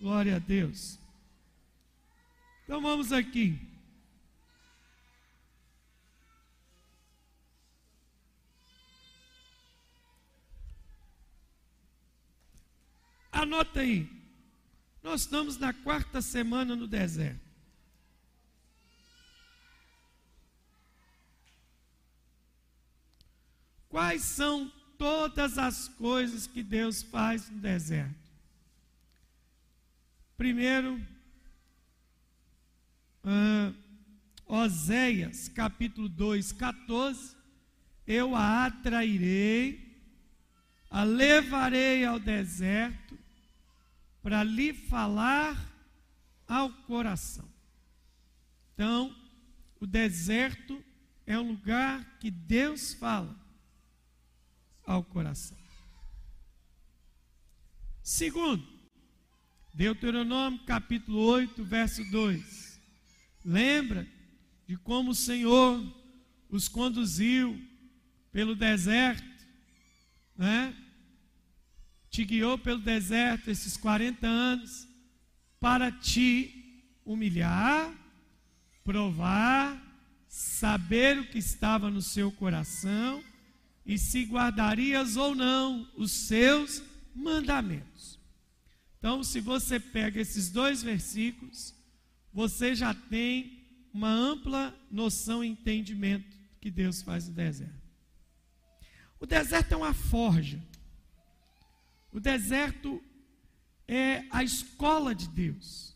Glória a Deus. Então vamos aqui. Anota aí. Nós estamos na quarta semana no deserto. Quais são todas as coisas que Deus faz no deserto? Primeiro, uh, Oséias capítulo 2, 14: Eu a atrairei, a levarei ao deserto, para lhe falar ao coração. Então, o deserto é um lugar que Deus fala ao coração. Segundo, Deuteronômio capítulo 8, verso 2. Lembra de como o Senhor os conduziu pelo deserto, né? te guiou pelo deserto esses 40 anos para te humilhar, provar, saber o que estava no seu coração e se guardarias ou não os seus mandamentos. Então, se você pega esses dois versículos, você já tem uma ampla noção e entendimento que Deus faz no deserto. O deserto é uma forja. O deserto é a escola de Deus.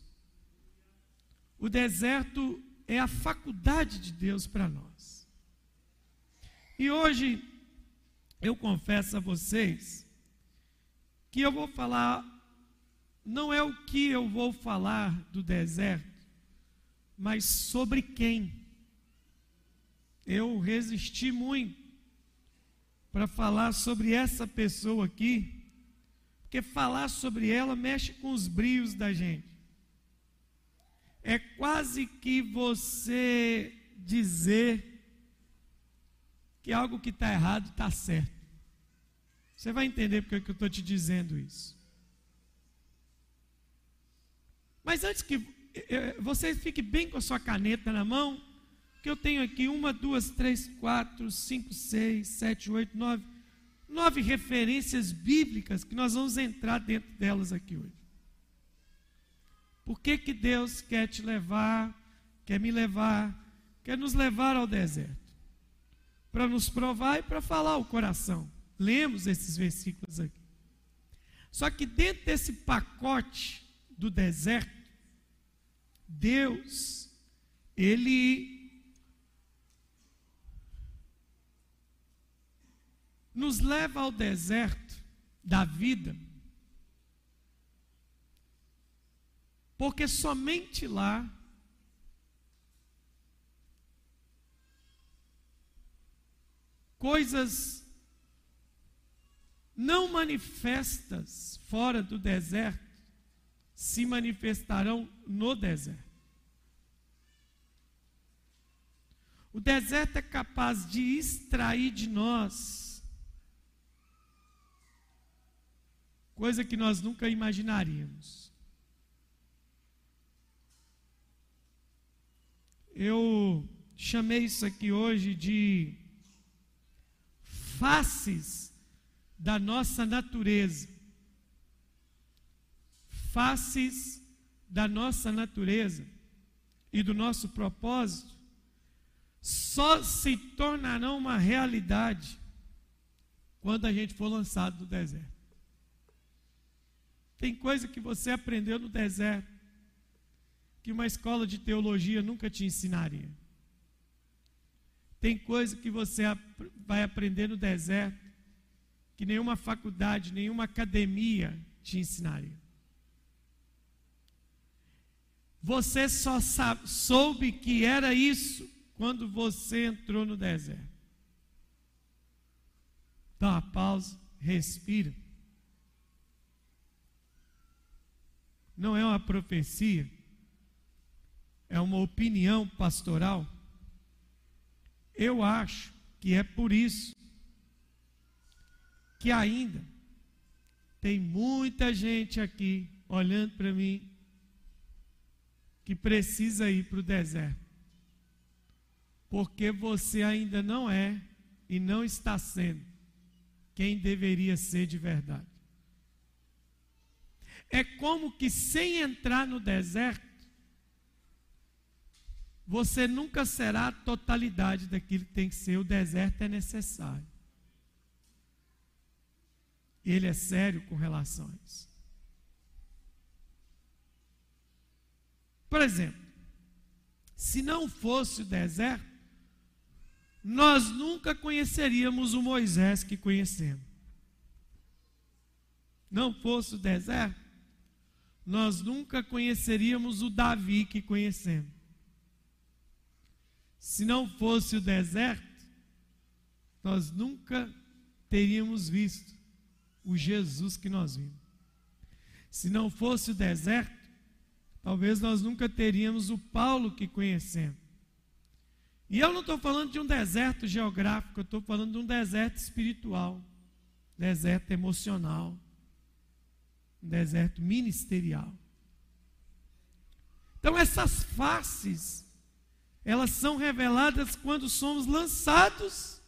O deserto é a faculdade de Deus para nós. E hoje eu confesso a vocês que eu vou falar, não é o que eu vou falar do deserto, mas sobre quem. Eu resisti muito para falar sobre essa pessoa aqui porque falar sobre ela mexe com os brios da gente. É quase que você dizer que algo que está errado está certo. Você vai entender porque eu estou te dizendo isso. Mas antes que você fique bem com a sua caneta na mão, que eu tenho aqui uma, duas, três, quatro, cinco, seis, sete, oito, nove, nove referências bíblicas que nós vamos entrar dentro delas aqui hoje. Por que, que Deus quer te levar, quer me levar, quer nos levar ao deserto? Para nos provar e para falar o coração. Lemos esses versículos aqui. Só que dentro desse pacote do deserto, Deus, Ele nos leva ao deserto da vida, porque somente lá coisas não manifestas fora do deserto se manifestarão no deserto. O deserto é capaz de extrair de nós coisa que nós nunca imaginaríamos. Eu chamei isso aqui hoje de faces da nossa natureza. Faces da nossa natureza e do nosso propósito só se tornarão uma realidade quando a gente for lançado do deserto. Tem coisa que você aprendeu no deserto que uma escola de teologia nunca te ensinaria. Tem coisa que você vai aprender no deserto que nenhuma faculdade, nenhuma academia te ensinaria. Você só sabe, soube que era isso quando você entrou no deserto. Dá uma pausa, respira. não é uma profecia, é uma opinião pastoral. Eu acho que é por isso que ainda tem muita gente aqui olhando para mim que precisa ir para o deserto. Porque você ainda não é e não está sendo quem deveria ser de verdade. É como que sem entrar no deserto, você nunca será a totalidade daquilo que tem que ser. O deserto é necessário. Ele é sério com relação a isso. Por exemplo, se não fosse o deserto, nós nunca conheceríamos o Moisés que conhecemos. Não fosse o deserto, nós nunca conheceríamos o Davi que conhecemos. Se não fosse o deserto, nós nunca teríamos visto o Jesus que nós vimos. Se não fosse o deserto, talvez nós nunca teríamos o Paulo que conhecemos. E eu não estou falando de um deserto geográfico, eu estou falando de um deserto espiritual, deserto emocional, um deserto ministerial. Então, essas faces, elas são reveladas quando somos lançados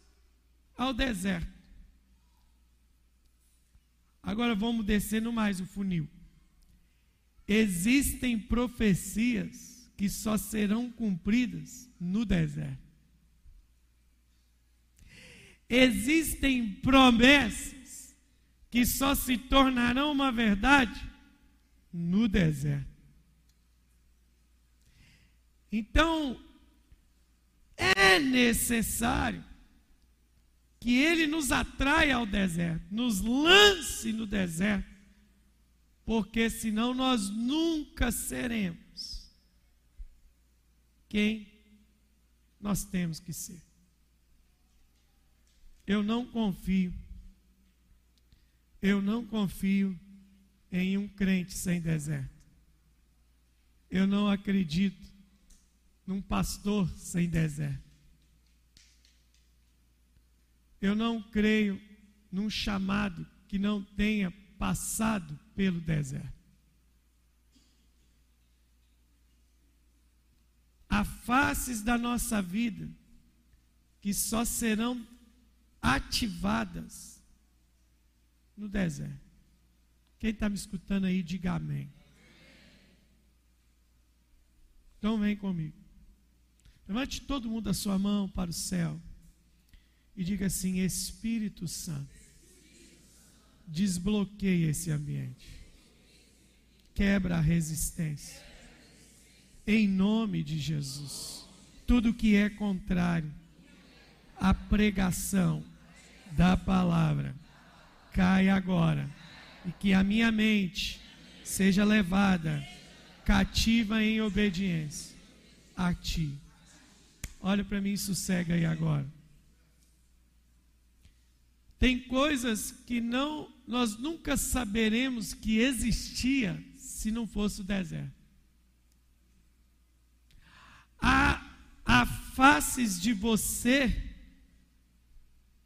ao deserto. Agora vamos descendo mais o funil. Existem profecias que só serão cumpridas no deserto. Existem promessas que só se tornarão uma verdade no deserto. Então, é necessário que ele nos atraia ao deserto, nos lance no deserto, porque senão nós nunca seremos quem nós temos que ser. Eu não confio, eu não confio em um crente sem deserto. Eu não acredito num pastor sem deserto. Eu não creio num chamado que não tenha passado pelo deserto. Há faces da nossa vida que só serão ativadas no deserto. Quem está me escutando aí, diga amém. Então vem comigo. Levante todo mundo a sua mão para o céu e diga assim: Espírito Santo, desbloqueie esse ambiente, quebra a resistência, em nome de Jesus. Tudo que é contrário à pregação da palavra, cai agora, e que a minha mente seja levada cativa em obediência a Ti. Olha para mim e sossega aí agora. Tem coisas que não nós nunca saberemos que existia se não fosse o deserto. Há, há faces de você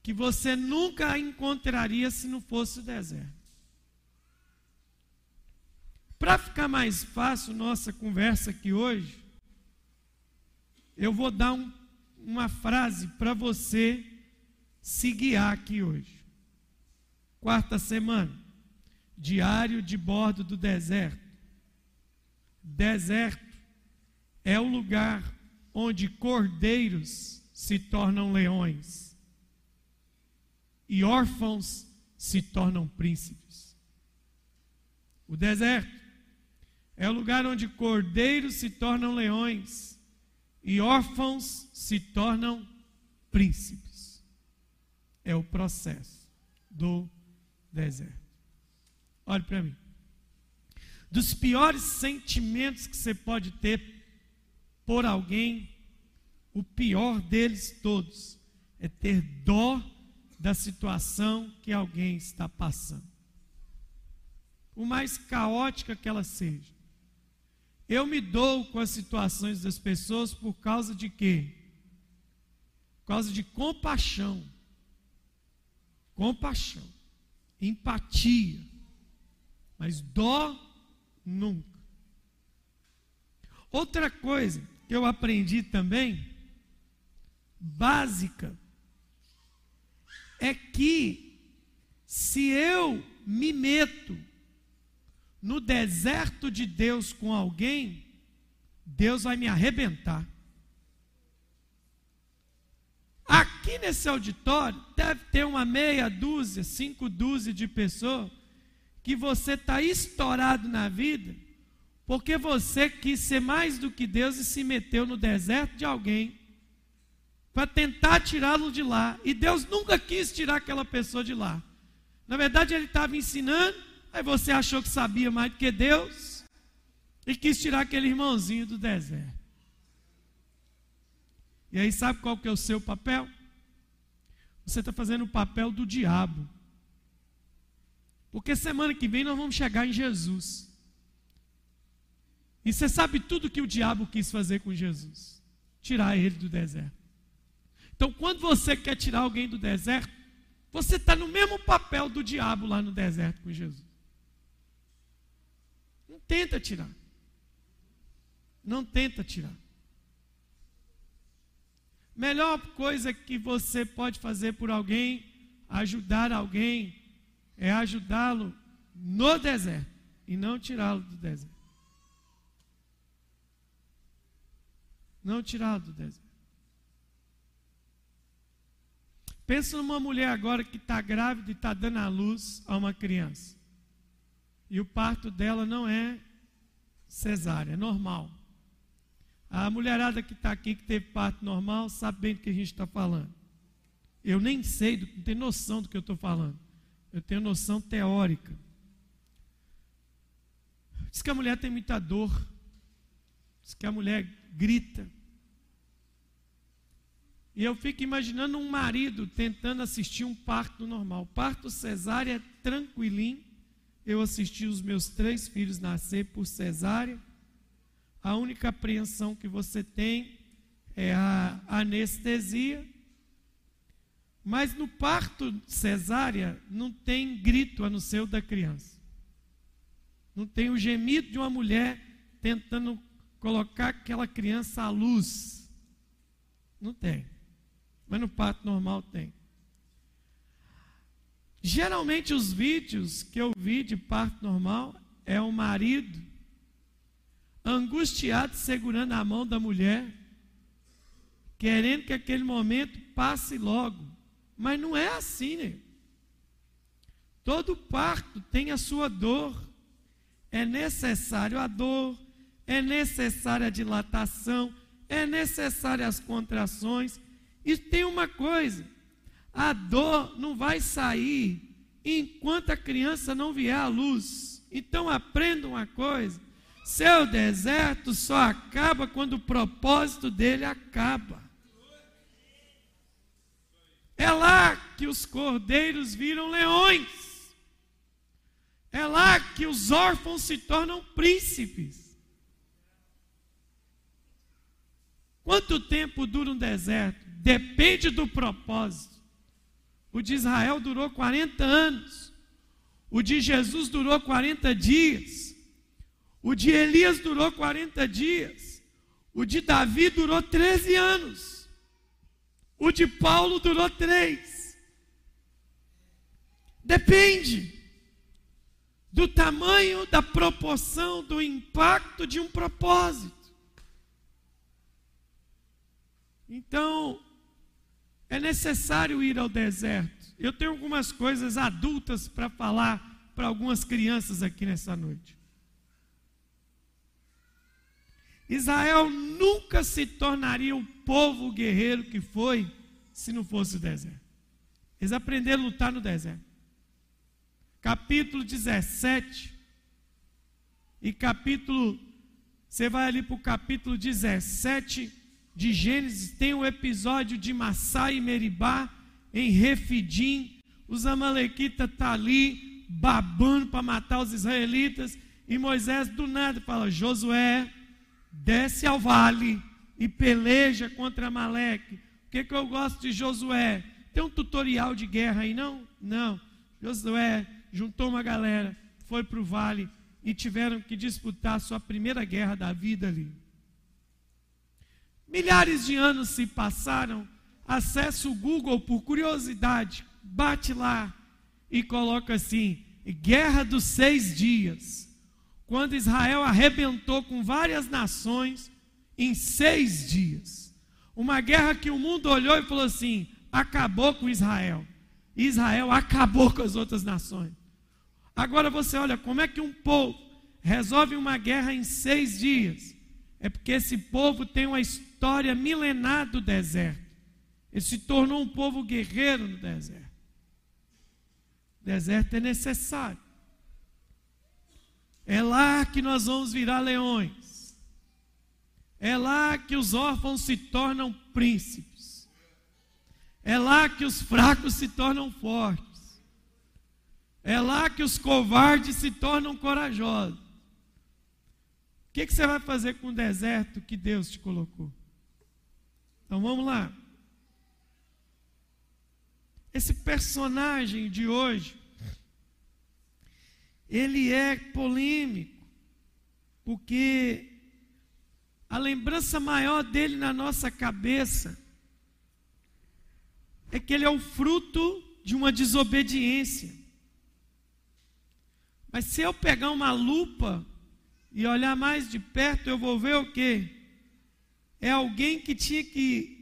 que você nunca encontraria se não fosse o deserto. Para ficar mais fácil nossa conversa aqui hoje, eu vou dar um, uma frase para você se guiar aqui hoje. Quarta semana, diário de bordo do deserto. Deserto é o lugar onde cordeiros se tornam leões e órfãos se tornam príncipes. O deserto é o lugar onde cordeiros se tornam leões e órfãos se tornam príncipes é o processo do deserto. Olhe para mim. Dos piores sentimentos que você pode ter por alguém, o pior deles todos é ter dó da situação que alguém está passando. Por mais caótica que ela seja. Eu me dou com as situações das pessoas por causa de quê? Por causa de compaixão compaixão, empatia. Mas dó Nunca. Outra coisa que eu aprendi também, básica, é que se eu me meto no deserto de Deus com alguém, Deus vai me arrebentar. Aqui nesse auditório deve ter uma meia dúzia, cinco dúzia de pessoas que você está estourado na vida porque você quis ser mais do que Deus e se meteu no deserto de alguém para tentar tirá-lo de lá. E Deus nunca quis tirar aquela pessoa de lá. Na verdade, ele estava ensinando, aí você achou que sabia mais do que Deus e quis tirar aquele irmãozinho do deserto. E aí, sabe qual que é o seu papel? Você está fazendo o papel do diabo. Porque semana que vem nós vamos chegar em Jesus. E você sabe tudo que o diabo quis fazer com Jesus: tirar ele do deserto. Então, quando você quer tirar alguém do deserto, você está no mesmo papel do diabo lá no deserto com Jesus. Não tenta tirar. Não tenta tirar. Melhor coisa que você pode fazer por alguém, ajudar alguém, é ajudá-lo no deserto e não tirá-lo do deserto. não tirado do deserto. Pensa numa mulher agora que está grávida e está dando à luz a uma criança. E o parto dela não é cesárea, é normal. A mulherada que está aqui, que teve parto normal, sabe bem do que a gente está falando. Eu nem sei, não tenho noção do que eu estou falando. Eu tenho noção teórica. Diz que a mulher tem muita dor. Diz que a mulher grita. E eu fico imaginando um marido tentando assistir um parto normal. Parto cesárea, tranquilinho. Eu assisti os meus três filhos nascer por cesárea. A única apreensão que você tem é a anestesia. Mas no parto cesárea não tem grito a não ser o da criança. Não tem o gemido de uma mulher tentando colocar aquela criança à luz. Não tem. Mas no parto normal tem. Geralmente os vídeos que eu vi de parto normal é o marido angustiado segurando a mão da mulher, querendo que aquele momento passe logo. Mas não é assim, né? Todo parto tem a sua dor. É necessário a dor, é necessária a dilatação, é necessária as contrações, e tem uma coisa: a dor não vai sair enquanto a criança não vier à luz. Então aprenda uma coisa: seu deserto só acaba quando o propósito dele acaba. É lá que os cordeiros viram leões. É lá que os órfãos se tornam príncipes. Quanto tempo dura um deserto? Depende do propósito. O de Israel durou 40 anos. O de Jesus durou 40 dias. O de Elias durou 40 dias. O de Davi durou 13 anos. O de Paulo durou 3. Depende do tamanho, da proporção, do impacto de um propósito. Então, é necessário ir ao deserto. Eu tenho algumas coisas adultas para falar para algumas crianças aqui nessa noite. Israel nunca se tornaria o povo guerreiro que foi se não fosse o deserto. Eles aprenderam a lutar no deserto. Capítulo 17 e capítulo, você vai ali para o capítulo 17 de Gênesis tem o episódio de Massá e Meribá em Refidim. Os amalequitas estão tá ali babando para matar os israelitas. E Moisés do nada fala: Josué, desce ao vale e peleja contra Amaleque. O que, que eu gosto de Josué? Tem um tutorial de guerra aí, não? Não. Josué juntou uma galera, foi para o vale e tiveram que disputar sua primeira guerra da vida ali. Milhares de anos se passaram, acessa o Google por curiosidade, bate lá e coloca assim: Guerra dos Seis Dias. Quando Israel arrebentou com várias nações em seis dias. Uma guerra que o mundo olhou e falou assim: acabou com Israel. Israel acabou com as outras nações. Agora você olha como é que um povo resolve uma guerra em seis dias. É porque esse povo tem uma história milenar do deserto. Ele se tornou um povo guerreiro no deserto. O deserto é necessário. É lá que nós vamos virar leões. É lá que os órfãos se tornam príncipes. É lá que os fracos se tornam fortes. É lá que os covardes se tornam corajosos. O que, que você vai fazer com o deserto que Deus te colocou? Então vamos lá. Esse personagem de hoje, ele é polêmico, porque a lembrança maior dele na nossa cabeça é que ele é o fruto de uma desobediência. Mas se eu pegar uma lupa e olhar mais de perto, eu vou ver o quê? É alguém que tinha que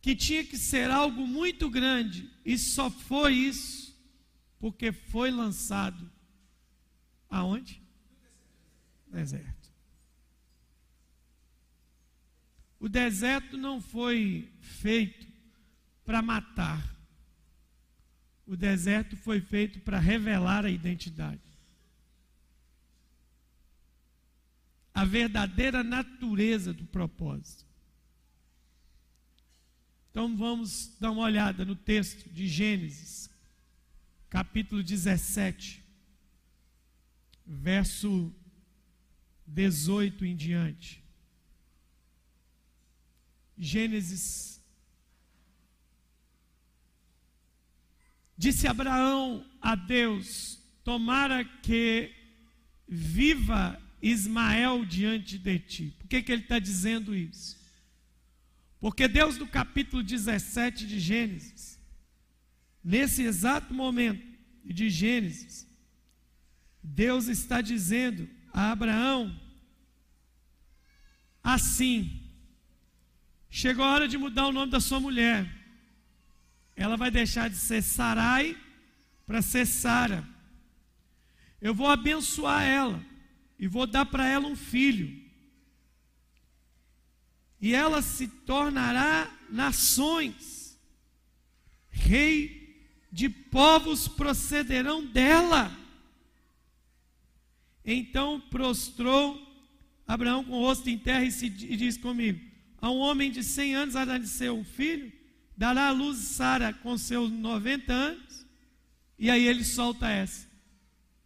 que tinha que ser algo muito grande e só foi isso porque foi lançado aonde? Deserto. O deserto não foi feito para matar. O deserto foi feito para revelar a identidade. A verdadeira natureza do propósito. Então vamos dar uma olhada no texto de Gênesis, capítulo 17, verso 18 em diante. Gênesis. Disse Abraão a Deus: Tomara que viva Ismael diante de ti. Por que, que ele está dizendo isso? Porque Deus, no capítulo 17 de Gênesis, nesse exato momento de Gênesis, Deus está dizendo a Abraão assim: chegou a hora de mudar o nome da sua mulher. Ela vai deixar de ser Sarai para ser Sara. Eu vou abençoar ela e vou dar para ela um filho e ela se tornará nações, rei de povos procederão dela. Então prostrou Abraão com o rosto em terra e, se, e diz comigo: A um homem de cem anos há de ser um filho, dará à luz Sara com seus 90 anos. E aí ele solta essa.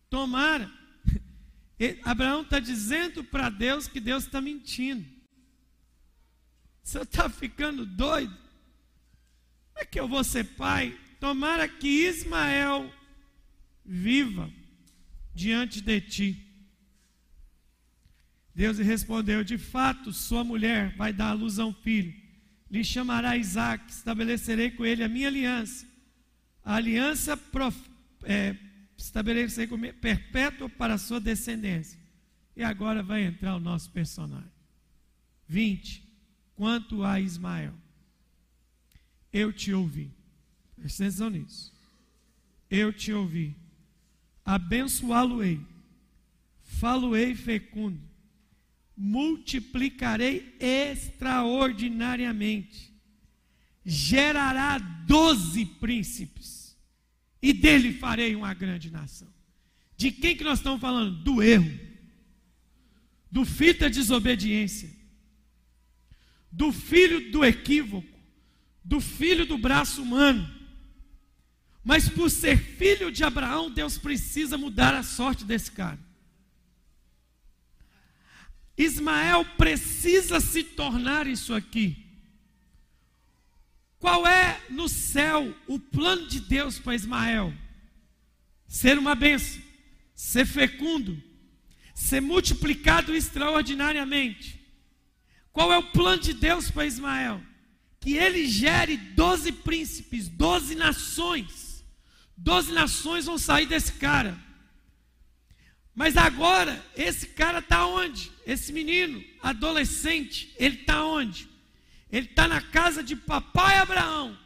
Tomara. Abraão está dizendo para Deus que Deus está mentindo. Você está ficando doido? Como é que eu vou ser pai? Tomara que Ismael viva diante de ti. Deus lhe respondeu: De fato, sua mulher vai dar à luz a um filho. Lhe chamará Isaac, estabelecerei com ele a minha aliança. A aliança prof, é, estabelecerei com ele, perpétua para a sua descendência. E agora vai entrar o nosso personagem. 20 quanto a Ismael. Eu te ouvi. Presta atenção nisso. Eu te ouvi. Abençoá-lo-ei. Falo-ei fecundo. Multiplicarei extraordinariamente. Gerará doze príncipes. E dele farei uma grande nação. De quem que nós estamos falando? Do erro. Do filho da desobediência do filho do equívoco, do filho do braço humano. Mas por ser filho de Abraão, Deus precisa mudar a sorte desse cara. Ismael precisa se tornar isso aqui. Qual é no céu o plano de Deus para Ismael? Ser uma bênção, ser fecundo, ser multiplicado extraordinariamente. Qual é o plano de Deus para Ismael? Que ele gere doze príncipes, doze nações. Doze nações vão sair desse cara. Mas agora, esse cara está onde? Esse menino, adolescente, ele está onde? Ele está na casa de papai Abraão.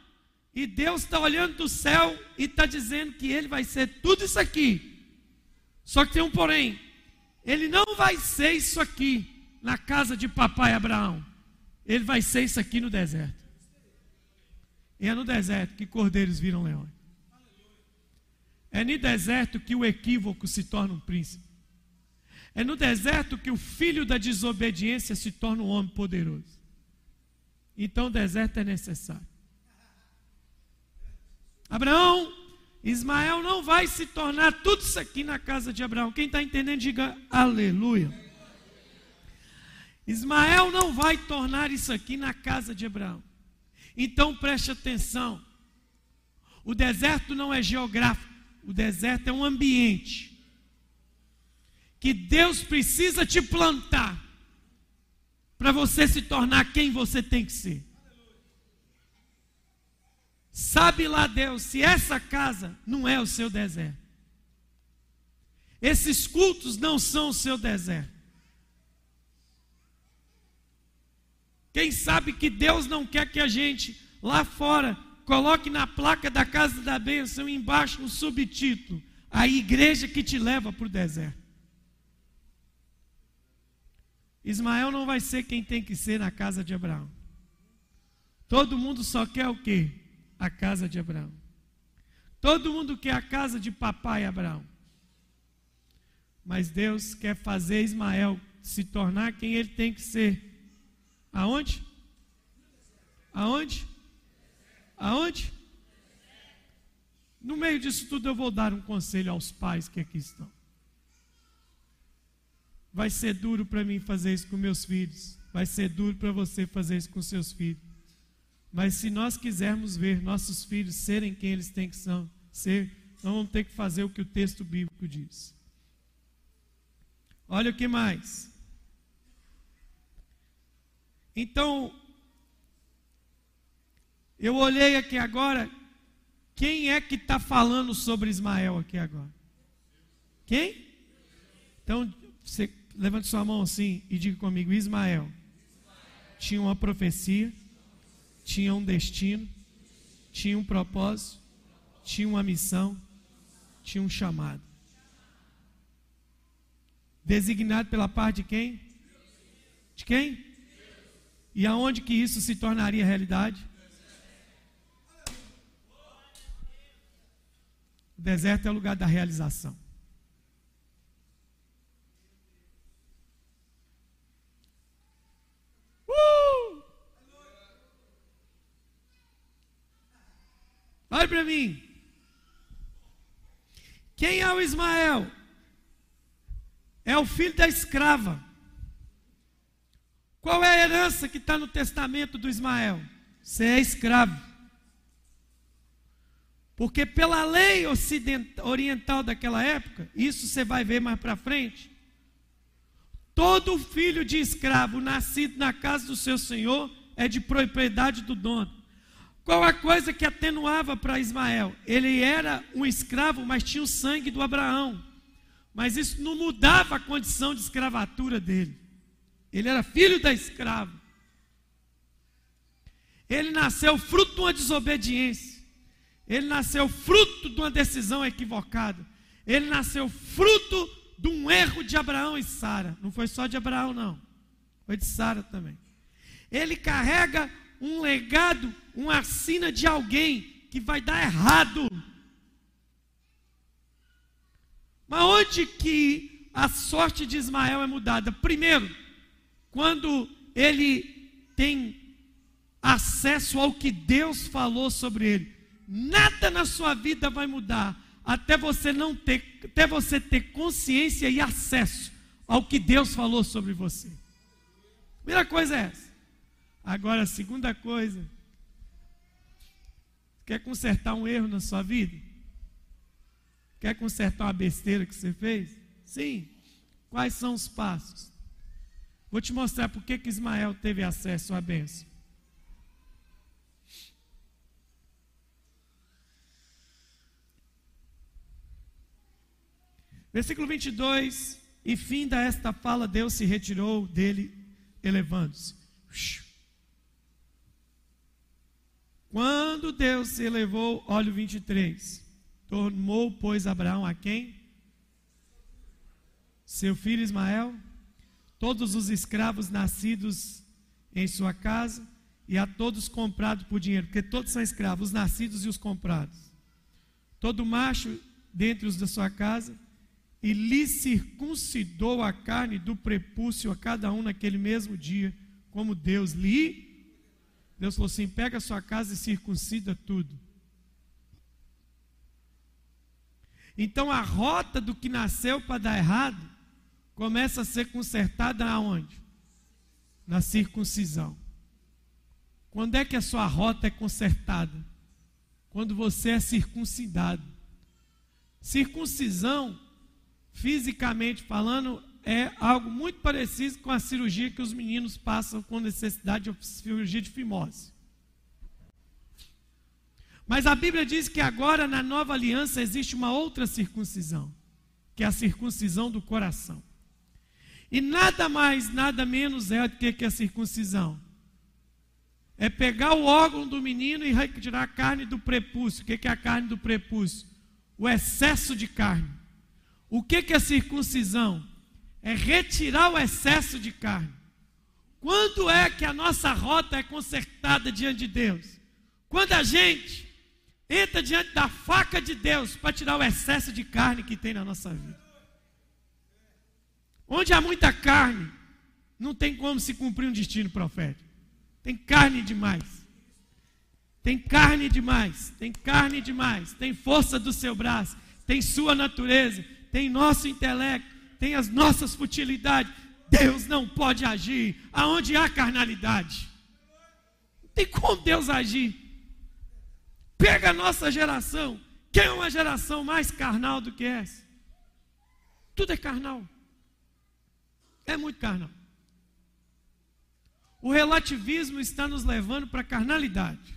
E Deus está olhando do céu e está dizendo que ele vai ser tudo isso aqui. Só que tem um porém. Ele não vai ser isso aqui na casa de papai Abraão. Ele vai ser isso aqui no deserto. E é no deserto que cordeiros viram leões. É no deserto que o equívoco se torna um príncipe. É no deserto que o filho da desobediência se torna um homem poderoso. Então o deserto é necessário. Abraão, Ismael não vai se tornar tudo isso aqui na casa de Abraão. Quem está entendendo, diga aleluia. Ismael não vai tornar isso aqui na casa de Abraão. Então preste atenção. O deserto não é geográfico, o deserto é um ambiente que Deus precisa te plantar para você se tornar quem você tem que ser. Sabe lá Deus se essa casa não é o seu deserto. Esses cultos não são o seu deserto. Quem sabe que Deus não quer que a gente lá fora coloque na placa da casa da bênção embaixo um subtítulo: A igreja que te leva para o deserto. Ismael não vai ser quem tem que ser na casa de Abraão. Todo mundo só quer o quê? A casa de Abraão. Todo mundo quer a casa de papai Abraão. Mas Deus quer fazer Ismael se tornar quem ele tem que ser Aonde? Aonde? Aonde? No meio disso tudo, eu vou dar um conselho aos pais que aqui estão. Vai ser duro para mim fazer isso com meus filhos. Vai ser duro para você fazer isso com seus filhos. Mas se nós quisermos ver nossos filhos serem quem eles têm que são, ser, nós vamos ter que fazer o que o texto bíblico diz. Olha o que mais. Então, eu olhei aqui agora, quem é que está falando sobre Ismael aqui agora? Quem? Então, você levante sua mão assim e diga comigo: Ismael tinha uma profecia, tinha um destino, tinha um propósito, tinha uma missão, tinha um chamado. Designado pela parte de quem? De quem? E aonde que isso se tornaria realidade? O deserto é o lugar da realização. Uh! Olha para mim. Quem é o Ismael? É o filho da escrava. Qual é a herança que está no testamento do Ismael? Você é escravo. Porque pela lei oriental daquela época, isso você vai ver mais para frente, todo filho de escravo nascido na casa do seu senhor é de propriedade do dono. Qual a coisa que atenuava para Ismael? Ele era um escravo, mas tinha o sangue do Abraão. Mas isso não mudava a condição de escravatura dele. Ele era filho da escrava. Ele nasceu fruto de uma desobediência. Ele nasceu fruto de uma decisão equivocada. Ele nasceu fruto de um erro de Abraão e Sara. Não foi só de Abraão, não. Foi de Sara também. Ele carrega um legado, uma assina de alguém que vai dar errado. Mas onde que a sorte de Ismael é mudada? Primeiro, quando ele tem acesso ao que Deus falou sobre ele, nada na sua vida vai mudar até você não ter, até você ter consciência e acesso ao que Deus falou sobre você. Primeira coisa é essa. Agora, a segunda coisa, quer consertar um erro na sua vida? Quer consertar uma besteira que você fez? Sim. Quais são os passos? Vou te mostrar por que Ismael teve acesso à bênção. Versículo 22. E finda esta fala, Deus se retirou dele, elevando-se. Quando Deus se elevou, olha o 23. Tomou, pois, Abraão a quem? Seu filho Ismael, todos os escravos nascidos em sua casa, e a todos comprados por dinheiro, porque todos são escravos, os nascidos e os comprados. Todo macho dentre os da sua casa, e lhe circuncidou a carne do prepúcio a cada um naquele mesmo dia, como Deus lhe. Deus falou assim: pega a sua casa e circuncida tudo. Então a rota do que nasceu para dar errado começa a ser consertada aonde? Na circuncisão. Quando é que a sua rota é consertada? Quando você é circuncidado. Circuncisão fisicamente falando, é algo muito parecido com a cirurgia que os meninos passam com necessidade de cirurgia de fimose. Mas a Bíblia diz que agora na nova aliança existe uma outra circuncisão, que é a circuncisão do coração. E nada mais, nada menos é do que a circuncisão. É pegar o órgão do menino e retirar a carne do prepúcio. O que é a carne do prepúcio? O excesso de carne. O que, é circuncisão? É retirar o excesso de carne. Quando é que a nossa rota é consertada diante de Deus? Quando a gente entra diante da faca de Deus para tirar o excesso de carne que tem na nossa vida. Onde há muita carne, não tem como se cumprir um destino profético. Tem carne demais. Tem carne demais. Tem carne demais. Tem força do seu braço. Tem sua natureza tem nosso intelecto, tem as nossas futilidades. Deus não pode agir aonde há carnalidade. Não tem como Deus agir. Pega a nossa geração. Quem é uma geração mais carnal do que essa? Tudo é carnal. É muito carnal. O relativismo está nos levando para a carnalidade.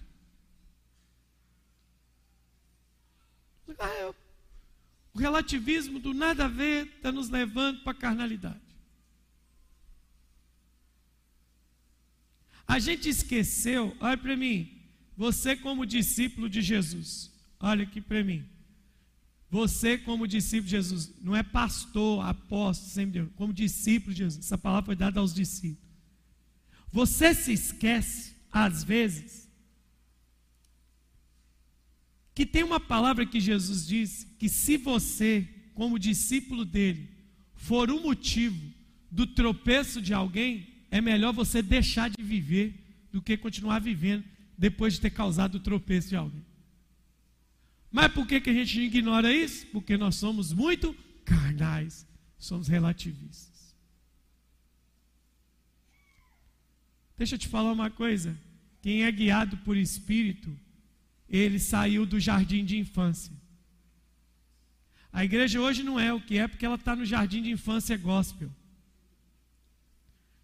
Ah, eu o relativismo do nada a ver está nos levando para a carnalidade. A gente esqueceu, olha para mim, você como discípulo de Jesus, olha aqui para mim. Você como discípulo de Jesus, não é pastor, apóstolo, sempre como discípulo de Jesus. Essa palavra foi dada aos discípulos. Você se esquece, às vezes, que tem uma palavra que Jesus disse que se você, como discípulo dele, for o motivo do tropeço de alguém, é melhor você deixar de viver do que continuar vivendo depois de ter causado o tropeço de alguém. Mas por que, que a gente ignora isso? Porque nós somos muito carnais, somos relativistas. Deixa eu te falar uma coisa: quem é guiado por espírito ele saiu do jardim de infância. A igreja hoje não é o que é, porque ela está no jardim de infância gospel.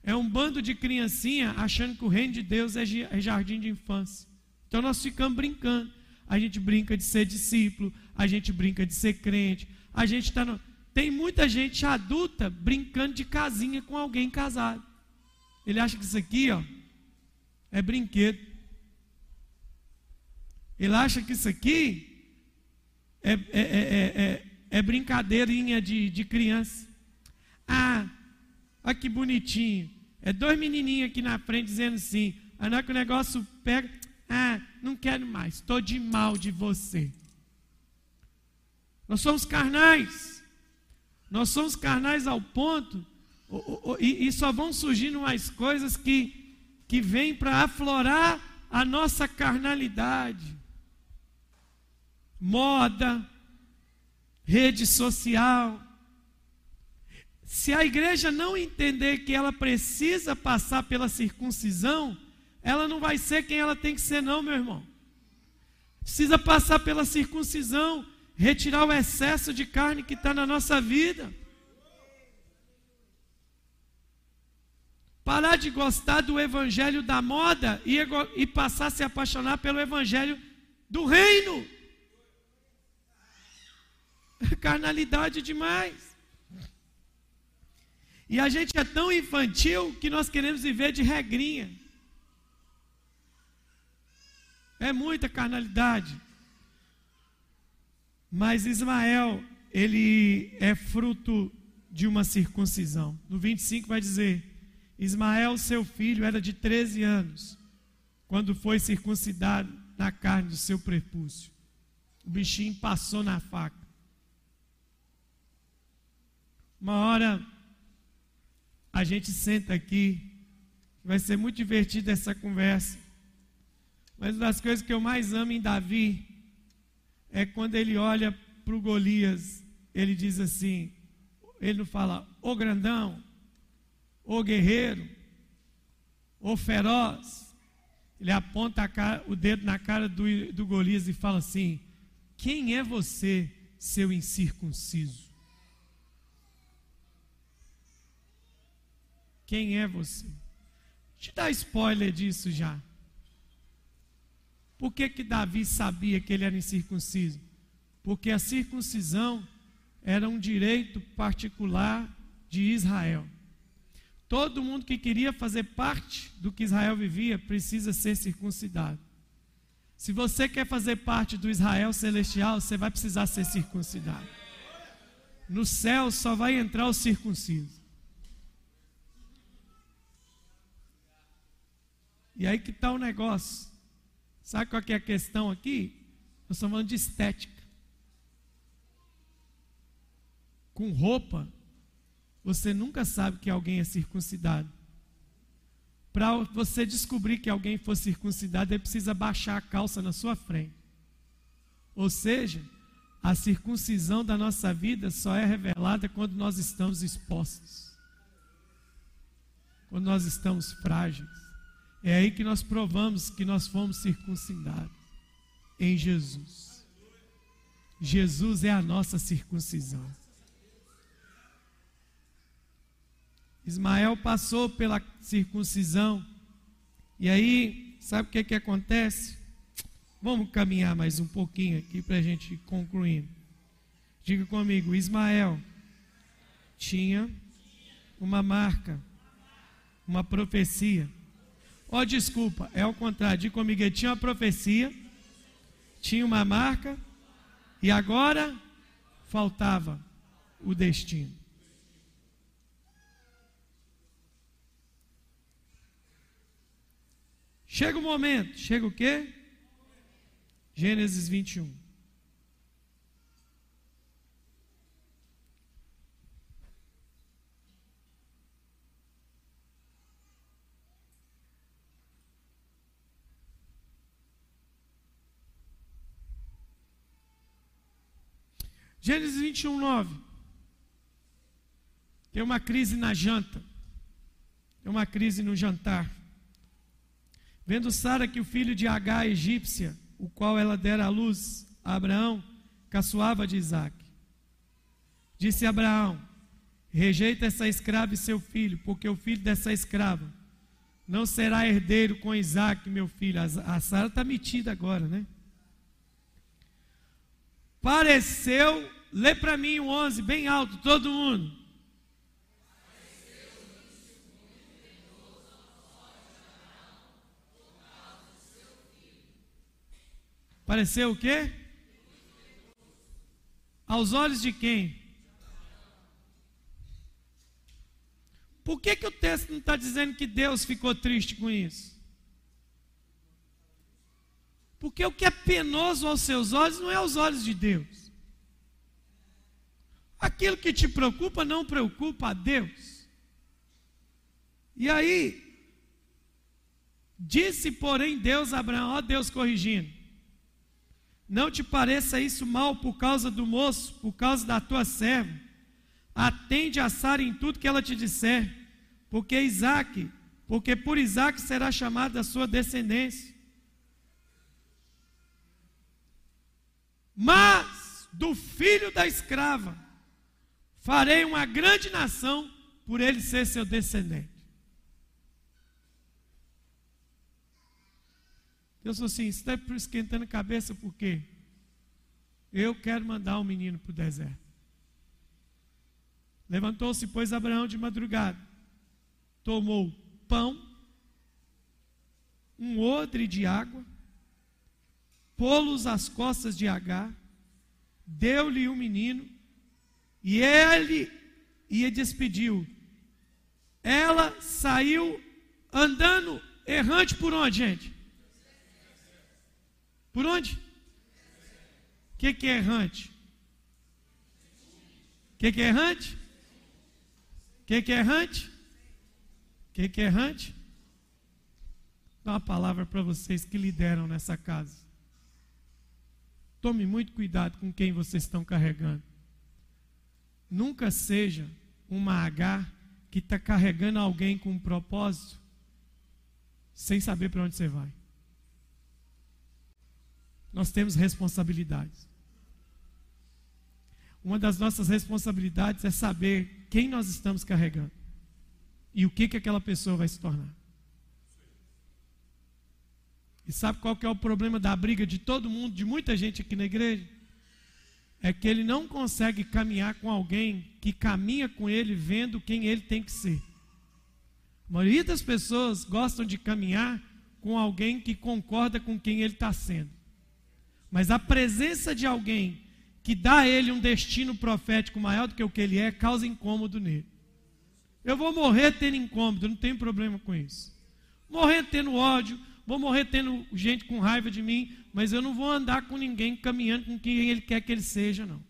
É um bando de criancinha achando que o reino de Deus é, é jardim de infância. Então nós ficamos brincando. A gente brinca de ser discípulo, a gente brinca de ser crente, a gente está no... Tem muita gente adulta brincando de casinha com alguém casado. Ele acha que isso aqui, ó, é brinquedo. Ele acha que isso aqui é, é, é, é brincadeirinha de, de criança. Ah, olha que bonitinho. É dois menininhos aqui na frente dizendo assim. Na hora que o negócio pega, ah, não quero mais, estou de mal de você. Nós somos carnais. Nós somos carnais ao ponto, e, e só vão surgindo mais coisas que, que vêm para aflorar a nossa carnalidade moda, rede social. Se a igreja não entender que ela precisa passar pela circuncisão, ela não vai ser quem ela tem que ser, não, meu irmão. Precisa passar pela circuncisão, retirar o excesso de carne que está na nossa vida. Parar de gostar do evangelho da moda e, e passar a se apaixonar pelo evangelho do reino. Carnalidade demais. E a gente é tão infantil que nós queremos viver de regrinha. É muita carnalidade. Mas Ismael, ele é fruto de uma circuncisão. No 25 vai dizer: Ismael, seu filho, era de 13 anos, quando foi circuncidado na carne do seu prepúcio. O bichinho passou na faca. Uma hora a gente senta aqui, vai ser muito divertida essa conversa. Mas uma das coisas que eu mais amo em Davi é quando ele olha para o Golias, ele diz assim: ele não fala, ô grandão, ô guerreiro, ô feroz. Ele aponta cara, o dedo na cara do, do Golias e fala assim: Quem é você, seu incircunciso? Quem é você? Te dá spoiler disso já. Por que, que Davi sabia que ele era incircunciso? Porque a circuncisão era um direito particular de Israel. Todo mundo que queria fazer parte do que Israel vivia precisa ser circuncidado. Se você quer fazer parte do Israel celestial, você vai precisar ser circuncidado. No céu só vai entrar o circunciso. E aí que está o negócio. Sabe qual é a questão aqui? Nós estamos falando de estética. Com roupa, você nunca sabe que alguém é circuncidado. Para você descobrir que alguém for circuncidado, ele precisa baixar a calça na sua frente. Ou seja, a circuncisão da nossa vida só é revelada quando nós estamos expostos. Quando nós estamos frágeis. É aí que nós provamos que nós fomos circuncidados em Jesus. Jesus é a nossa circuncisão. Ismael passou pela circuncisão. E aí, sabe o que, que acontece? Vamos caminhar mais um pouquinho aqui para a gente concluir. Diga comigo: Ismael tinha uma marca, uma profecia Oh, desculpa, é o contrário. Diga comigo, ele tinha uma profecia, tinha uma marca, e agora faltava o destino. Chega o momento, chega o quê? Gênesis 21. Gênesis 21, 9. Tem uma crise na janta. Tem uma crise no jantar. Vendo Sara que o filho de Agar, egípcia, o qual ela dera à luz a Abraão, caçoava de Isaac. Disse Abraão: Rejeita essa escrava e seu filho, porque o filho dessa escrava não será herdeiro com Isaac, meu filho. A Sara está metida agora, né? Pareceu Lê para mim o 11, bem alto, todo mundo. Pareceu o quê? Aos olhos de quem? Por que, que o texto não está dizendo que Deus ficou triste com isso? Porque o que é penoso aos seus olhos não é aos olhos de Deus. Aquilo que te preocupa não preocupa a Deus. E aí, disse, porém, Deus a Abraão, ó Deus corrigindo, não te pareça isso mal por causa do moço, por causa da tua serva. Atende a Sara em tudo que ela te disser, porque Isaac, porque por Isaac será chamada a sua descendência. Mas do filho da escrava. Farei uma grande nação por ele ser seu descendente. Deus falou assim: está esquentando a cabeça por quê? Eu quero mandar um menino para o deserto. Levantou-se, pois, Abraão de madrugada, tomou pão, um odre de água, pô-los às costas de Agar, deu-lhe o um menino, e ele e despediu. Ela saiu andando errante por onde, gente? Por onde? O que, que é errante? O que, que é errante? O que, que é errante? O que, que é errante? Dá uma palavra para vocês que lideram nessa casa. Tome muito cuidado com quem vocês estão carregando. Nunca seja uma H que está carregando alguém com um propósito sem saber para onde você vai nós temos responsabilidades. Uma das nossas responsabilidades é saber quem nós estamos carregando e o que, que aquela pessoa vai se tornar. E sabe qual que é o problema da briga de todo mundo, de muita gente aqui na igreja? É que ele não consegue caminhar com alguém que caminha com ele vendo quem ele tem que ser. A maioria das pessoas gostam de caminhar com alguém que concorda com quem ele está sendo. Mas a presença de alguém que dá a ele um destino profético maior do que o que ele é, causa incômodo nele. Eu vou morrer tendo incômodo, não tenho problema com isso. Morrer tendo ódio, vou morrer tendo gente com raiva de mim, mas eu não vou andar com ninguém caminhando com quem ele quer que ele seja, não.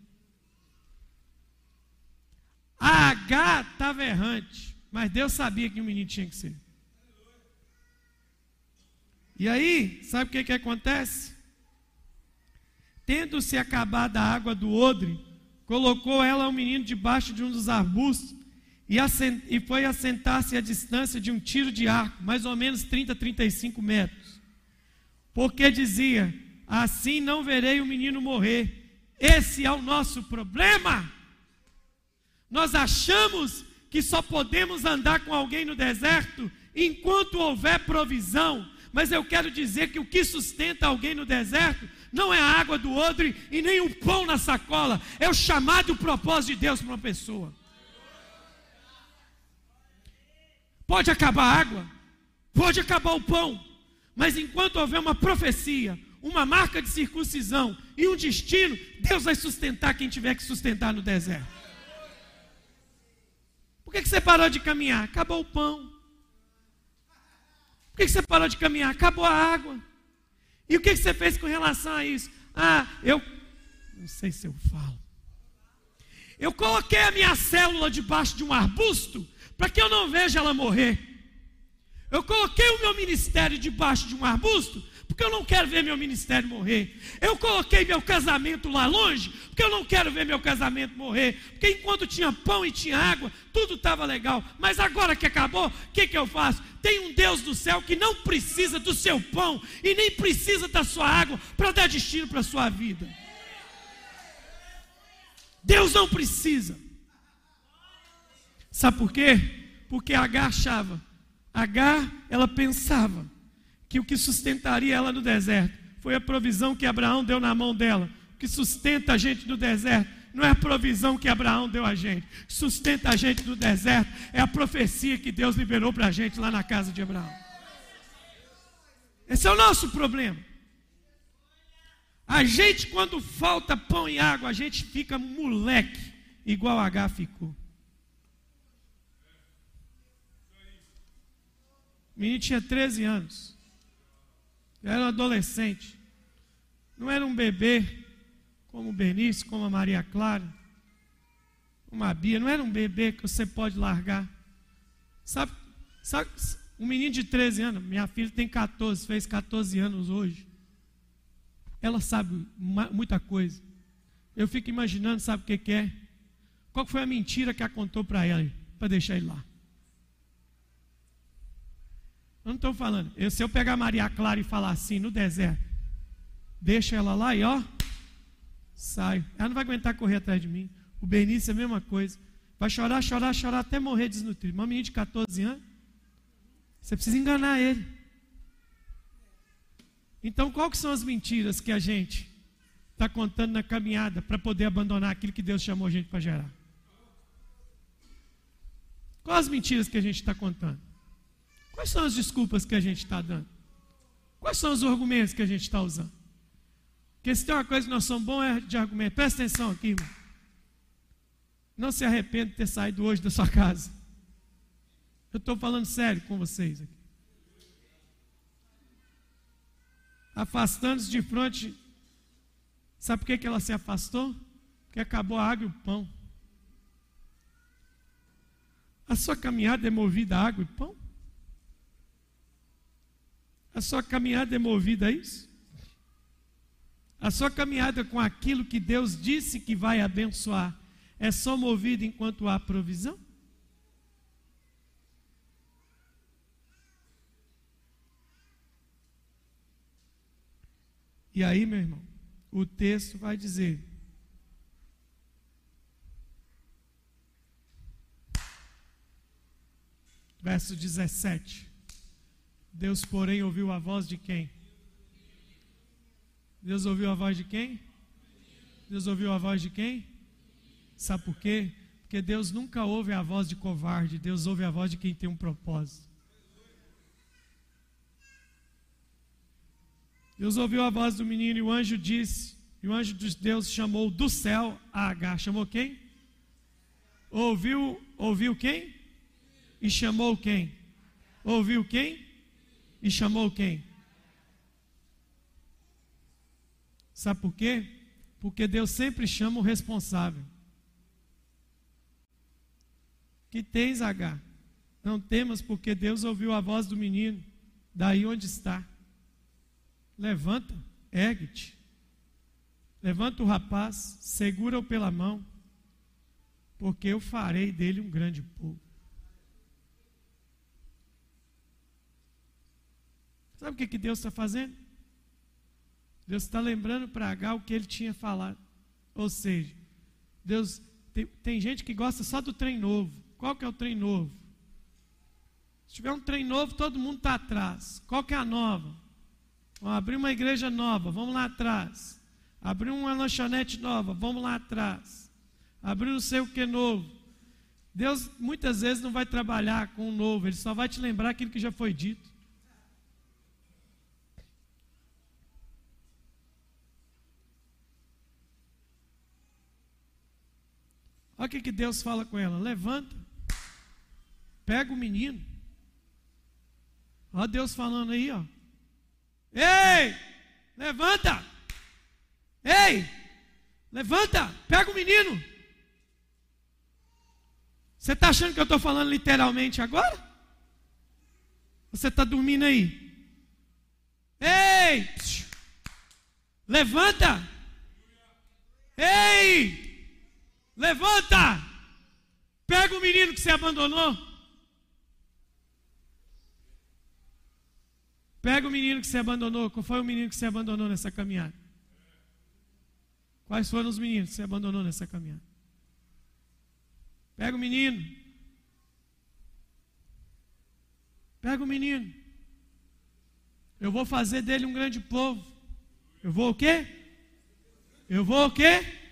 A H estava errante, mas Deus sabia que o menino tinha que ser. E aí, sabe o que, que acontece? Tendo-se acabado a água do odre, colocou ela ao menino debaixo de um dos arbustos e, foi assentar-se à distância de um tiro de arco, mais ou menos 30, 35 metros. Porque dizia: Assim não verei o menino morrer. Esse é o nosso problema. Nós achamos que só podemos andar com alguém no deserto enquanto houver provisão. Mas eu quero dizer que o que sustenta alguém no deserto não é a água do odre e nem o pão na sacola, é o chamado e o propósito de Deus para uma pessoa. Pode acabar a água, pode acabar o pão, mas enquanto houver uma profecia, uma marca de circuncisão e um destino, Deus vai sustentar quem tiver que sustentar no deserto. Por que, você parou de caminhar? Acabou o pão. Por que você parou de caminhar? Acabou a água. E o que você fez com relação a isso? Ah, eu. Não sei se eu falo. Eu coloquei a minha célula debaixo de um arbusto para que eu não veja ela morrer. Eu coloquei o meu ministério debaixo de um arbusto porque eu não quero ver meu ministério morrer. Eu coloquei meu casamento lá longe, porque eu não quero ver meu casamento morrer. Porque enquanto tinha pão e tinha água, tudo estava legal. Mas agora que acabou, o que, que eu faço? Tem um Deus do céu que não precisa do seu pão e nem precisa da sua água para dar destino para a sua vida. Deus não precisa. Sabe por quê? Porque H achava, H ela pensava que o que sustentaria ela no deserto foi a provisão que Abraão deu na mão dela. O que sustenta a gente no deserto não é a provisão que Abraão deu a gente. Sustenta a gente no deserto é a profecia que Deus liberou para a gente lá na casa de Abraão. Esse é o nosso problema. A gente, quando falta pão e água, a gente fica moleque, igual H ficou. O menino tinha 13 anos. Era um adolescente. Não era um bebê como o Bernice, como a Maria Clara, como a Bia. Não era um bebê que você pode largar. Sabe, sabe um menino de 13 anos, minha filha tem 14, fez 14 anos hoje. Ela sabe muita coisa. Eu fico imaginando, sabe o que, que é? Qual foi a mentira que ela contou para ela, para deixar ele lá? Eu não estou falando. Eu, se eu pegar Maria Clara e falar assim no deserto, deixa ela lá e ó, Saio. Ela não vai aguentar correr atrás de mim. O Benício é a mesma coisa. Vai chorar, chorar, chorar até morrer desnutrido. Uma menina de 14 anos. Você precisa enganar ele. Então, qual que são as mentiras que a gente está contando na caminhada para poder abandonar aquilo que Deus chamou a gente para gerar? Quais as mentiras que a gente está contando? Quais são as desculpas que a gente está dando? Quais são os argumentos que a gente está usando? Porque se tem uma coisa que nós somos bons é de argumento. Presta atenção aqui, irmão. Não se arrependa de ter saído hoje da sua casa. Eu estou falando sério com vocês aqui. Afastando-se de frente. Sabe por que, que ela se afastou? Porque acabou a água e o pão. A sua caminhada é movida a água e pão? A sua caminhada é movida a isso? A sua caminhada com aquilo que Deus disse que vai abençoar é só movida enquanto há provisão? E aí, meu irmão, o texto vai dizer: verso 17. Deus, porém, ouviu a voz de quem? Deus ouviu a voz de quem? Deus ouviu a voz de quem? Sabe por quê? Porque Deus nunca ouve a voz de covarde, Deus ouve a voz de quem tem um propósito. Deus ouviu a voz do menino e o anjo disse, e o anjo de Deus chamou do céu a H. Chamou quem? Ouviu, ouviu quem? E chamou quem? Ouviu quem? E chamou quem? Sabe por quê? Porque Deus sempre chama o responsável. Que tens, H? Não temas, porque Deus ouviu a voz do menino, daí onde está. Levanta, ergue-te. Levanta o rapaz, segura-o pela mão, porque eu farei dele um grande povo. Sabe o que, que Deus está fazendo? Deus está lembrando para H o que ele tinha falado. Ou seja, Deus tem, tem, gente que gosta só do trem novo. Qual que é o trem novo? Se tiver um trem novo, todo mundo está atrás. Qual que é a nova? Vamos abrir uma igreja nova, vamos lá atrás. Abrir uma lanchonete nova, vamos lá atrás. Abrir não sei o que novo. Deus muitas vezes não vai trabalhar com o novo, Ele só vai te lembrar aquilo que já foi dito. Olha o que, que Deus fala com ela: levanta, pega o menino. Olha Deus falando aí, ó. Ei, levanta! Ei, levanta, pega o menino. Você está achando que eu estou falando literalmente agora? Você está dormindo aí? Ei, levanta! Ei, Levanta! Pega o menino que você abandonou. Pega o menino que você abandonou. Qual foi o menino que você abandonou nessa caminhada? Quais foram os meninos que você abandonou nessa caminhada? Pega o menino. Pega o menino. Eu vou fazer dele um grande povo. Eu vou o quê? Eu vou o quê?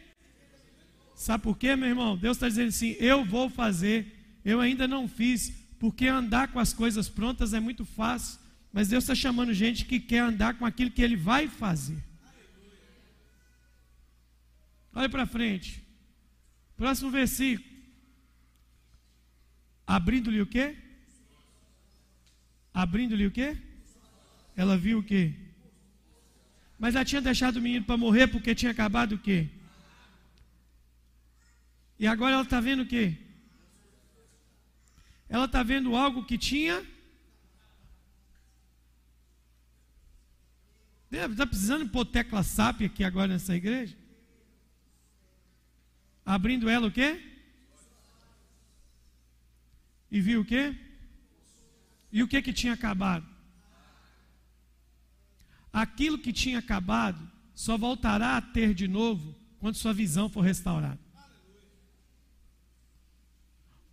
Sabe por quê, meu irmão? Deus está dizendo assim: eu vou fazer, eu ainda não fiz, porque andar com as coisas prontas é muito fácil. Mas Deus está chamando gente que quer andar com aquilo que Ele vai fazer. Olha para frente. Próximo versículo. Abrindo-lhe o quê? Abrindo-lhe o quê? Ela viu o quê? Mas ela tinha deixado o menino para morrer porque tinha acabado o quê? E agora ela está vendo o quê? Ela está vendo algo que tinha. Está precisando pôr tecla SAP aqui agora nessa igreja? Abrindo ela o quê? E viu o quê? E o que que tinha acabado? Aquilo que tinha acabado só voltará a ter de novo quando sua visão for restaurada.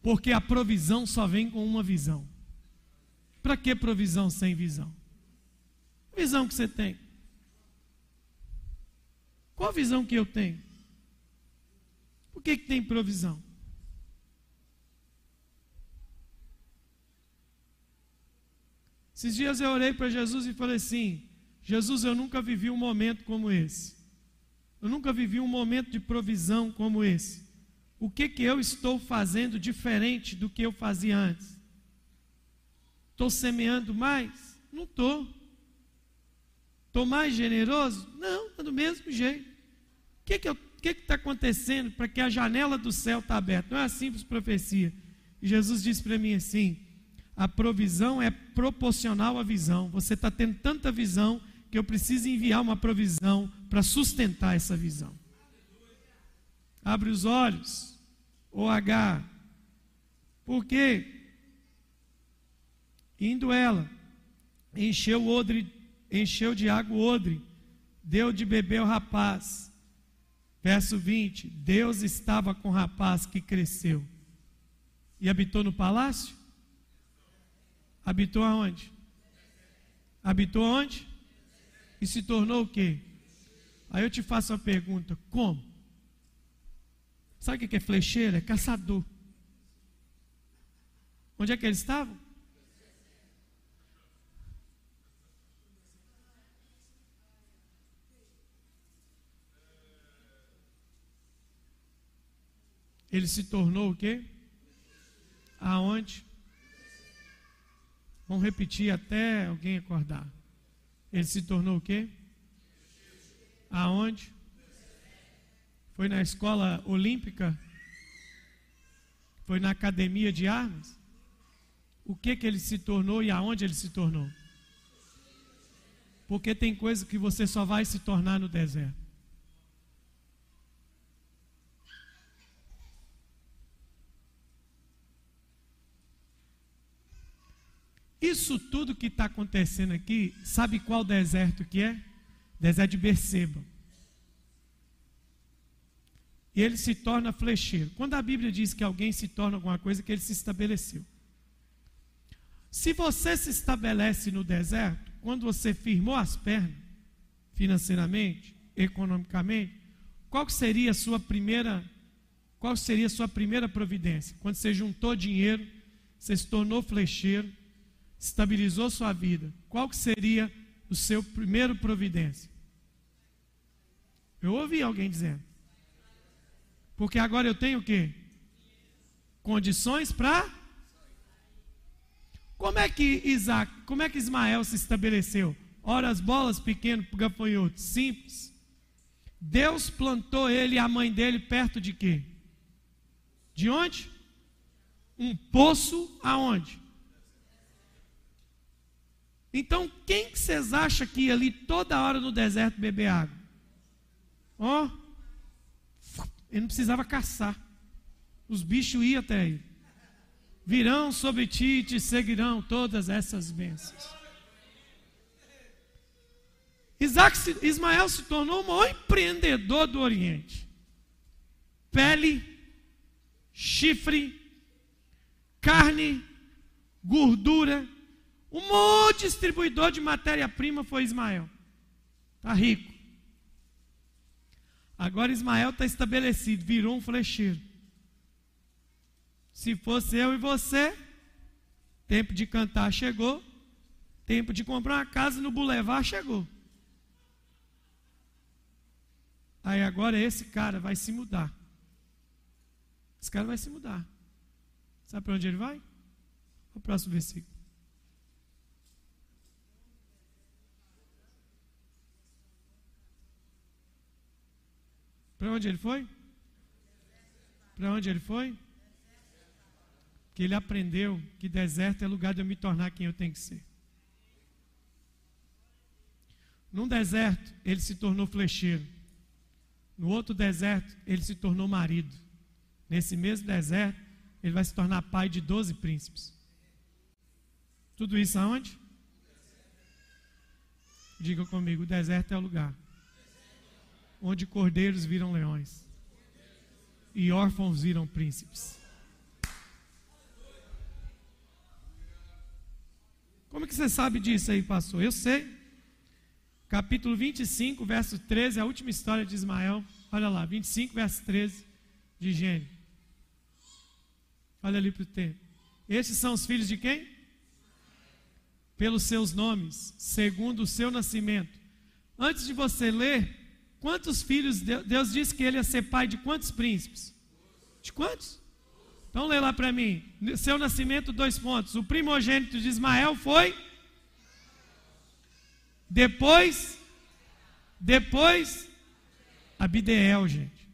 Porque a provisão só vem com uma visão. Para que provisão sem visão? Visão que você tem. Qual a visão que eu tenho? Por que, que tem provisão? Esses dias eu orei para Jesus e falei assim: Jesus, eu nunca vivi um momento como esse. Eu nunca vivi um momento de provisão como esse. O que que eu estou fazendo diferente do que eu fazia antes? Estou semeando mais? Não estou. Estou mais generoso? Não, está do mesmo jeito. O que que que está acontecendo para que a janela do céu está aberta? Não é uma simples profecia. Jesus disse para mim assim: a provisão é proporcional à visão. Você está tendo tanta visão que eu preciso enviar uma provisão para sustentar essa visão. Abre os olhos, OH. Por quê? Indo ela, encheu o odre, encheu de água o odre, deu de beber ao rapaz. Verso 20: Deus estava com o rapaz que cresceu e habitou no palácio? Habitou aonde? Habitou aonde? E se tornou o quê? Aí eu te faço uma pergunta: como? Sabe o que é flecheiro? É caçador. Onde é que eles estavam? Ele se tornou o quê? Aonde? Vamos repetir até alguém acordar. Ele se tornou o quê? Aonde? Foi na escola olímpica? Foi na academia de armas? O que que ele se tornou e aonde ele se tornou? Porque tem coisa que você só vai se tornar no deserto. Isso tudo que está acontecendo aqui, sabe qual deserto que é? Deserto de Berseba. Ele se torna flecheiro. Quando a Bíblia diz que alguém se torna alguma coisa, que ele se estabeleceu. Se você se estabelece no deserto, quando você firmou as pernas, financeiramente, economicamente, qual seria a sua primeira, qual seria a sua primeira providência? Quando você juntou dinheiro, você se tornou flecheiro, estabilizou sua vida, qual que seria o seu primeiro providência? Eu ouvi alguém dizendo. Porque agora eu tenho o quê? Condições para Como é que Isaac, como é que Ismael se estabeleceu? Ora as bolas pequeno para gafanhoto, simples. Deus plantou ele e a mãe dele perto de quê? De onde? Um poço aonde? Então, quem que vocês acham que ia ali toda hora no deserto beber água? Ó, oh, ele não precisava caçar. Os bichos iam até ele. Virão sobre ti e te seguirão todas essas bênçãos. Isaac, Ismael se tornou o maior empreendedor do Oriente. Pele, chifre, carne, gordura, o maior distribuidor de matéria-prima foi Ismael. Está rico. Agora Ismael está estabelecido, virou um flecheiro. Se fosse eu e você, tempo de cantar chegou, tempo de comprar uma casa no Boulevard chegou. Aí agora esse cara vai se mudar. Esse cara vai se mudar. Sabe para onde ele vai? O próximo versículo. Para onde ele foi? Para onde ele foi? Que ele aprendeu que deserto é lugar de eu me tornar quem eu tenho que ser. Num deserto, ele se tornou flecheiro. No outro deserto, ele se tornou marido. Nesse mesmo deserto, ele vai se tornar pai de doze príncipes. Tudo isso aonde? Diga comigo, o deserto é o lugar onde cordeiros viram leões e órfãos viram príncipes. Como que você sabe disso aí, pastor? Eu sei. Capítulo 25, verso 13, a última história de Ismael. Olha lá, 25, verso 13 de Gênesis. Olha ali para o tempo. Estes são os filhos de quem? Pelos seus nomes, segundo o seu nascimento. Antes de você ler, quantos filhos Deus disse que ele ia ser pai de quantos príncipes? De quantos? Então lê lá para mim. Seu nascimento, dois pontos. O primogênito de Ismael foi. Depois. Depois. Abideel, gente.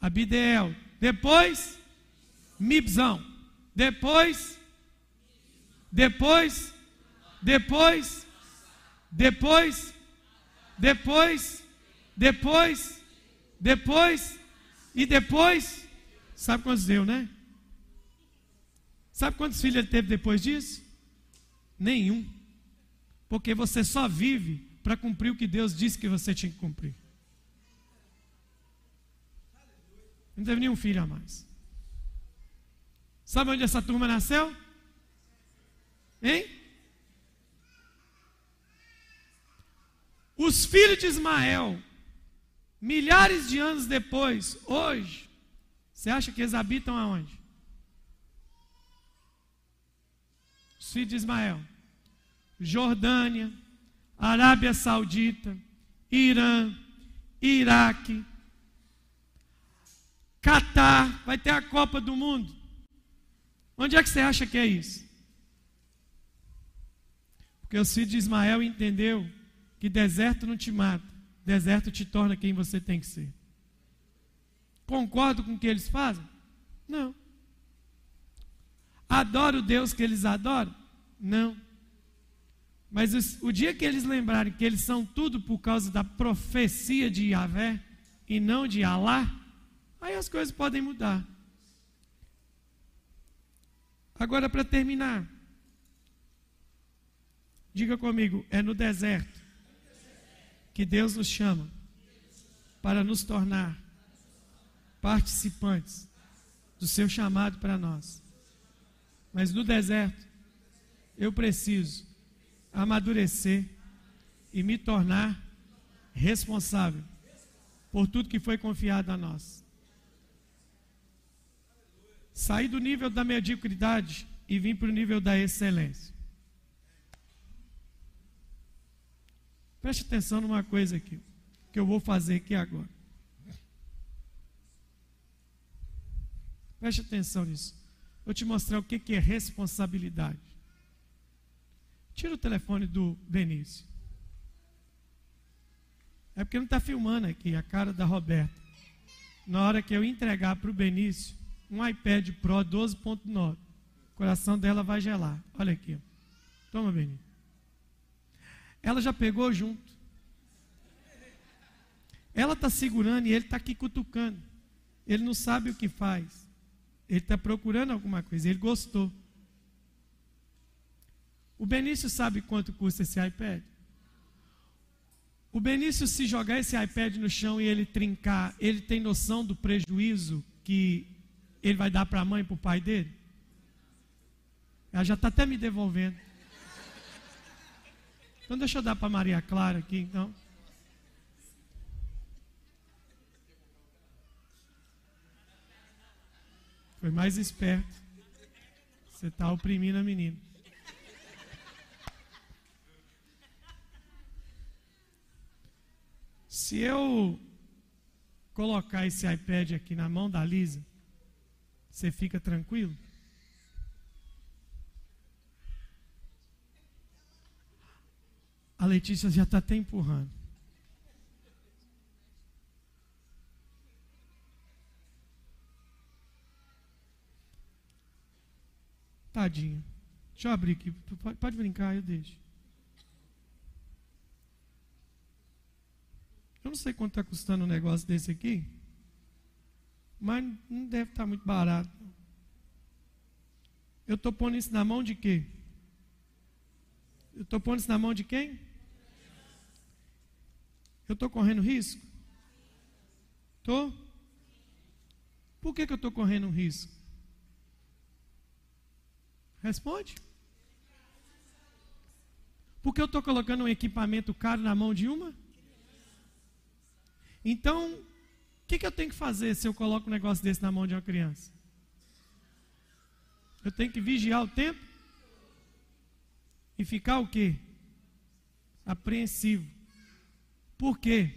Abideel. Depois. Mibzão. Depois. Depois. Depois. Depois. Depois. Depois. Depois. E depois. Sabe quantos deu, né? Sabe quantos filhos ele teve depois disso? Nenhum. Porque você só vive para cumprir o que Deus disse que você tinha que cumprir. Não teve nenhum filho a mais. Sabe onde essa turma nasceu? Hein? Os filhos de Ismael, milhares de anos depois, hoje, você acha que eles habitam aonde? os filhos de Ismael, Jordânia, Arábia Saudita, Irã, Iraque, Catar, vai ter a Copa do Mundo. Onde é que você acha que é isso? Porque o filho de Ismael entendeu que deserto não te mata, deserto te torna quem você tem que ser. Concordo com o que eles fazem? Não. Adoro o Deus que eles adoram? Não. Mas os, o dia que eles lembrarem que eles são tudo por causa da profecia de Yahvé e não de Alá, aí as coisas podem mudar. Agora, para terminar, diga comigo: é no deserto que Deus nos chama para nos tornar participantes do seu chamado para nós. Mas no deserto, eu preciso amadurecer e me tornar responsável por tudo que foi confiado a nós. Sair do nível da mediocridade e vir para o nível da excelência. Preste atenção numa coisa aqui, que eu vou fazer aqui agora. Preste atenção nisso. Vou te mostrar o que é responsabilidade. Tira o telefone do Benício. É porque não está filmando aqui a cara da Roberta. Na hora que eu entregar para o Benício um iPad Pro 12.9, o coração dela vai gelar. Olha aqui. Toma, Benício. Ela já pegou junto. Ela está segurando e ele está aqui cutucando. Ele não sabe o que faz. Ele está procurando alguma coisa, ele gostou. O Benício sabe quanto custa esse iPad? O Benício, se jogar esse iPad no chão e ele trincar, ele tem noção do prejuízo que ele vai dar para a mãe e para o pai dele? Ela já está até me devolvendo. Então deixa eu dar para Maria Clara aqui, então. Foi mais esperto. Você está oprimindo a menina. Se eu colocar esse iPad aqui na mão da Lisa, você fica tranquilo? A Letícia já está até empurrando. Tadinho. Deixa eu abrir aqui. Pode, pode brincar, eu deixo. Eu não sei quanto está custando um negócio desse aqui, mas não deve estar tá muito barato. Eu estou pondo isso na mão de quê? Eu estou pondo isso na mão de quem? Eu estou correndo risco? Estou? Por que, que eu estou correndo um risco? Responde. Porque eu estou colocando um equipamento caro na mão de uma? Então, o que, que eu tenho que fazer se eu coloco um negócio desse na mão de uma criança? Eu tenho que vigiar o tempo e ficar o quê? Apreensivo. Por quê?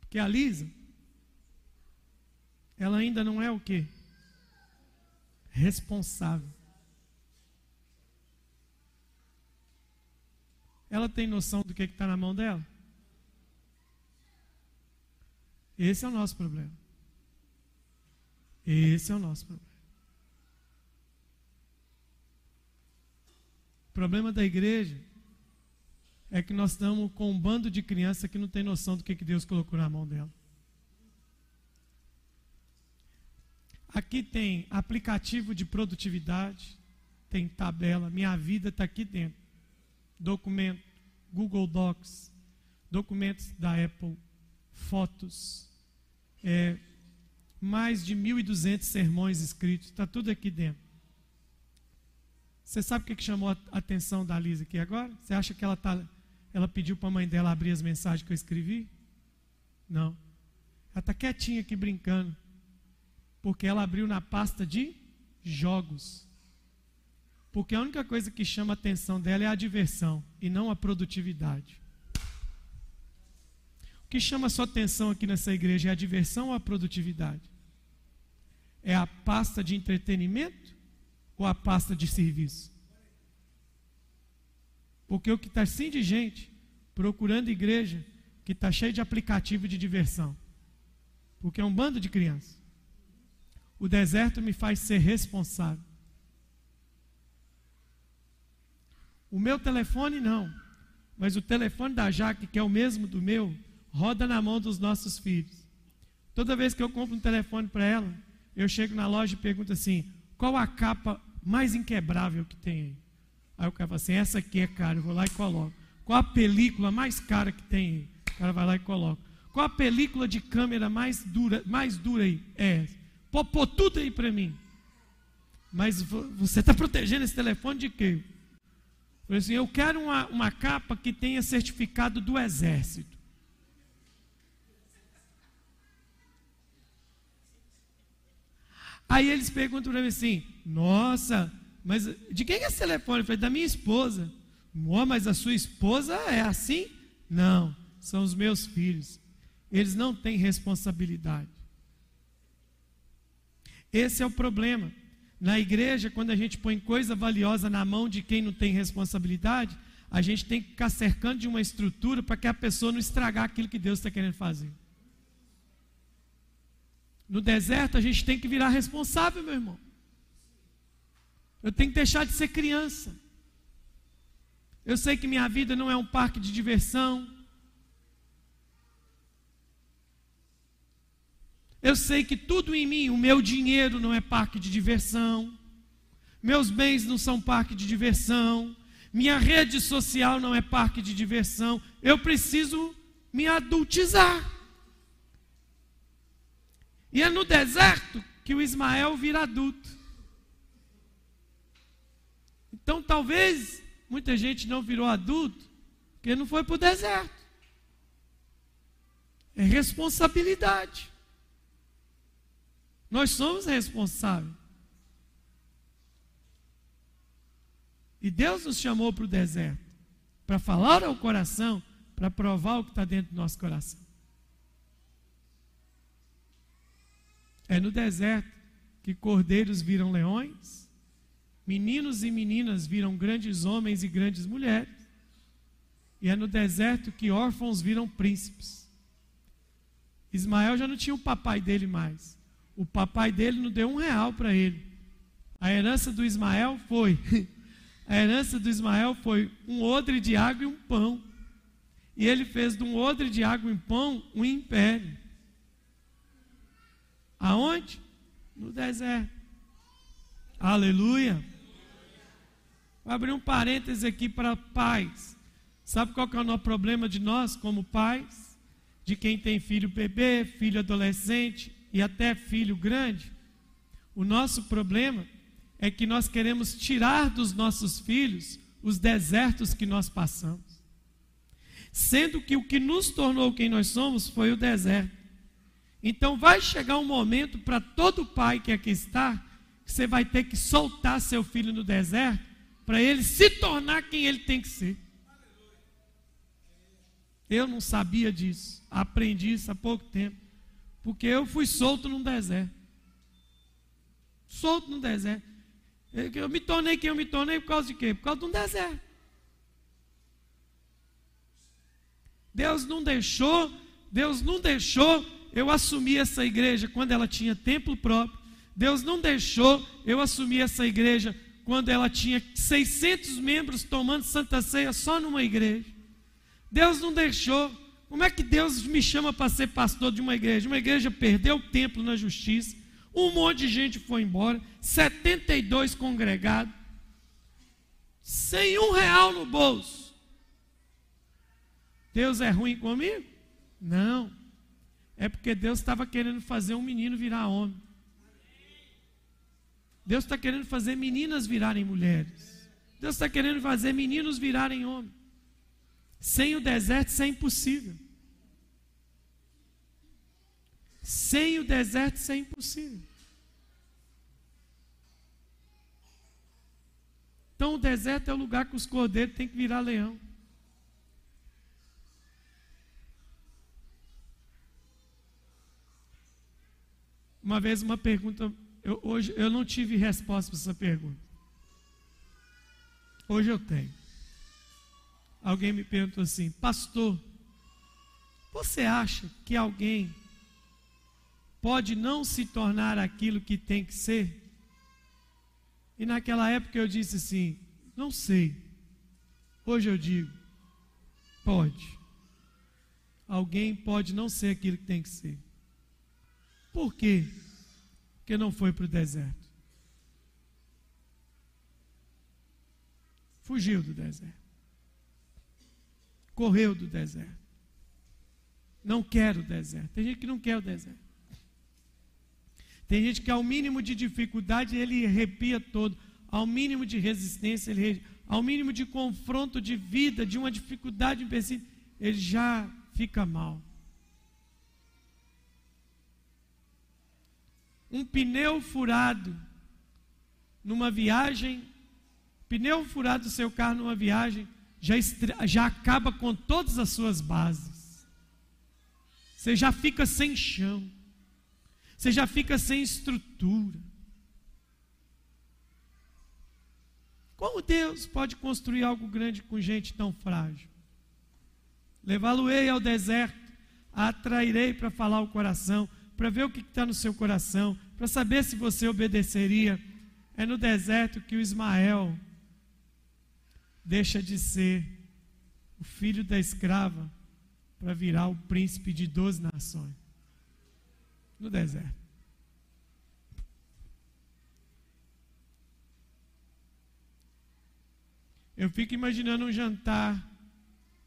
Porque a Lisa, ela ainda não é o quê? Responsável. Ela tem noção do que está na mão dela? Esse é o nosso problema. Esse é o nosso problema. O problema da igreja é que nós estamos com um bando de crianças que não tem noção do que, que Deus colocou na mão dela. Aqui tem aplicativo de produtividade, tem tabela, minha vida está aqui dentro documento, Google Docs, documentos da Apple, fotos, é, mais de 1.200 sermões escritos, está tudo aqui dentro. Você sabe o que, chamou a atenção da Lisa aqui agora? Você acha que ela, tá, ela pediu para a mãe dela abrir as mensagens que eu escrevi? Não. Ela está quietinha aqui brincando. Porque ela abriu na pasta de jogos. Porque a única coisa que chama a atenção dela é a diversão e não a produtividade. O que chama a sua atenção aqui nessa igreja é a diversão ou a produtividade? É a pasta de entretenimento ou a pasta de serviço? Porque o que está assim de gente procurando igreja que está cheio de aplicativo de diversão. Porque é um bando de crianças. O deserto me faz ser responsável. O meu telefone não, mas o telefone da Jaque, que é o mesmo do meu, roda na mão dos nossos filhos. Toda vez que eu compro um telefone para ela, eu chego na loja e pergunto assim: qual a capa mais inquebrável que tem aí? Aí o cara fala assim: essa aqui é cara, eu vou lá e coloco. Qual a película mais cara que tem? O cara vai lá e coloca. Qual a película de câmera mais dura, mais dura aí? É. Pô, tudo aí para mim. Mas você está protegendo esse telefone de quê? Falei assim: eu quero uma, uma capa que tenha certificado do exército. Aí eles perguntam para mim assim: Nossa, mas de quem é esse telefone? Eu falei: Da minha esposa. Mas a sua esposa é assim? Não, são os meus filhos. Eles não têm responsabilidade. Esse é o problema. Na igreja, quando a gente põe coisa valiosa na mão de quem não tem responsabilidade, a gente tem que ficar cercando de uma estrutura para que a pessoa não estragar aquilo que Deus está querendo fazer. No deserto, a gente tem que virar responsável, meu irmão. Eu tenho que deixar de ser criança. Eu sei que minha vida não é um parque de diversão. Eu sei que tudo em mim, o meu dinheiro não é parque de diversão, meus bens não são parque de diversão, minha rede social não é parque de diversão. Eu preciso me adultizar. E é no deserto que o Ismael vira adulto. Então, talvez muita gente não virou adulto porque não foi para o deserto. É responsabilidade. Nós somos responsáveis. E Deus nos chamou para o deserto para falar ao coração, para provar o que está dentro do nosso coração. É no deserto que cordeiros viram leões, meninos e meninas viram grandes homens e grandes mulheres, e é no deserto que órfãos viram príncipes. Ismael já não tinha o papai dele mais. O papai dele não deu um real para ele. A herança do Ismael foi. A herança do Ismael foi um odre de água e um pão. E ele fez de um odre de água e um pão um império. Aonde? No deserto. Aleluia. Vou abrir um parêntese aqui para pais. Sabe qual que é o nosso problema de nós, como pais? De quem tem filho bebê, filho adolescente e até filho grande? O nosso problema é que nós queremos tirar dos nossos filhos os desertos que nós passamos. Sendo que o que nos tornou quem nós somos foi o deserto. Então vai chegar um momento para todo pai que aqui está, que você vai ter que soltar seu filho no deserto para ele se tornar quem ele tem que ser. Eu não sabia disso, aprendi isso há pouco tempo, porque eu fui solto num deserto. Solto no deserto. Eu me tornei quem eu me tornei por causa de quê? Por causa de um deserto. Deus não deixou, Deus não deixou eu assumir essa igreja quando ela tinha templo próprio. Deus não deixou eu assumir essa igreja quando ela tinha 600 membros tomando Santa Ceia só numa igreja. Deus não deixou. Como é que Deus me chama para ser pastor de uma igreja? Uma igreja perdeu o templo na justiça, um monte de gente foi embora, 72 congregados, sem um real no bolso. Deus é ruim comigo? Não. É porque Deus estava querendo fazer um menino virar homem. Deus está querendo fazer meninas virarem mulheres. Deus está querendo fazer meninos virarem homens. Sem o deserto, isso é impossível. Sem o deserto, isso é impossível. Então, o deserto é o lugar que os cordeiros têm que virar leão. Uma vez, uma pergunta, eu, hoje eu não tive resposta para essa pergunta. Hoje eu tenho. Alguém me perguntou assim, pastor, você acha que alguém pode não se tornar aquilo que tem que ser? E naquela época eu disse assim: não sei. Hoje eu digo: pode. Alguém pode não ser aquilo que tem que ser. Por quê? Porque não foi para o deserto. Fugiu do deserto correu do deserto. Não quer o deserto. Tem gente que não quer o deserto. Tem gente que ao mínimo de dificuldade ele arrepia todo, ao mínimo de resistência, ele, ao mínimo de confronto de vida, de uma dificuldade empecilho, ele já fica mal. Um pneu furado numa viagem, pneu furado do seu carro numa viagem, já, já acaba com todas as suas bases. Você já fica sem chão. Você já fica sem estrutura. Como Deus pode construir algo grande com gente tão frágil? Levá-lo-ei ao deserto, atrairei para falar o coração, para ver o que está no seu coração, para saber se você obedeceria. É no deserto que o Ismael deixa de ser o filho da escrava para virar o príncipe de doze nações no deserto. Eu fico imaginando um jantar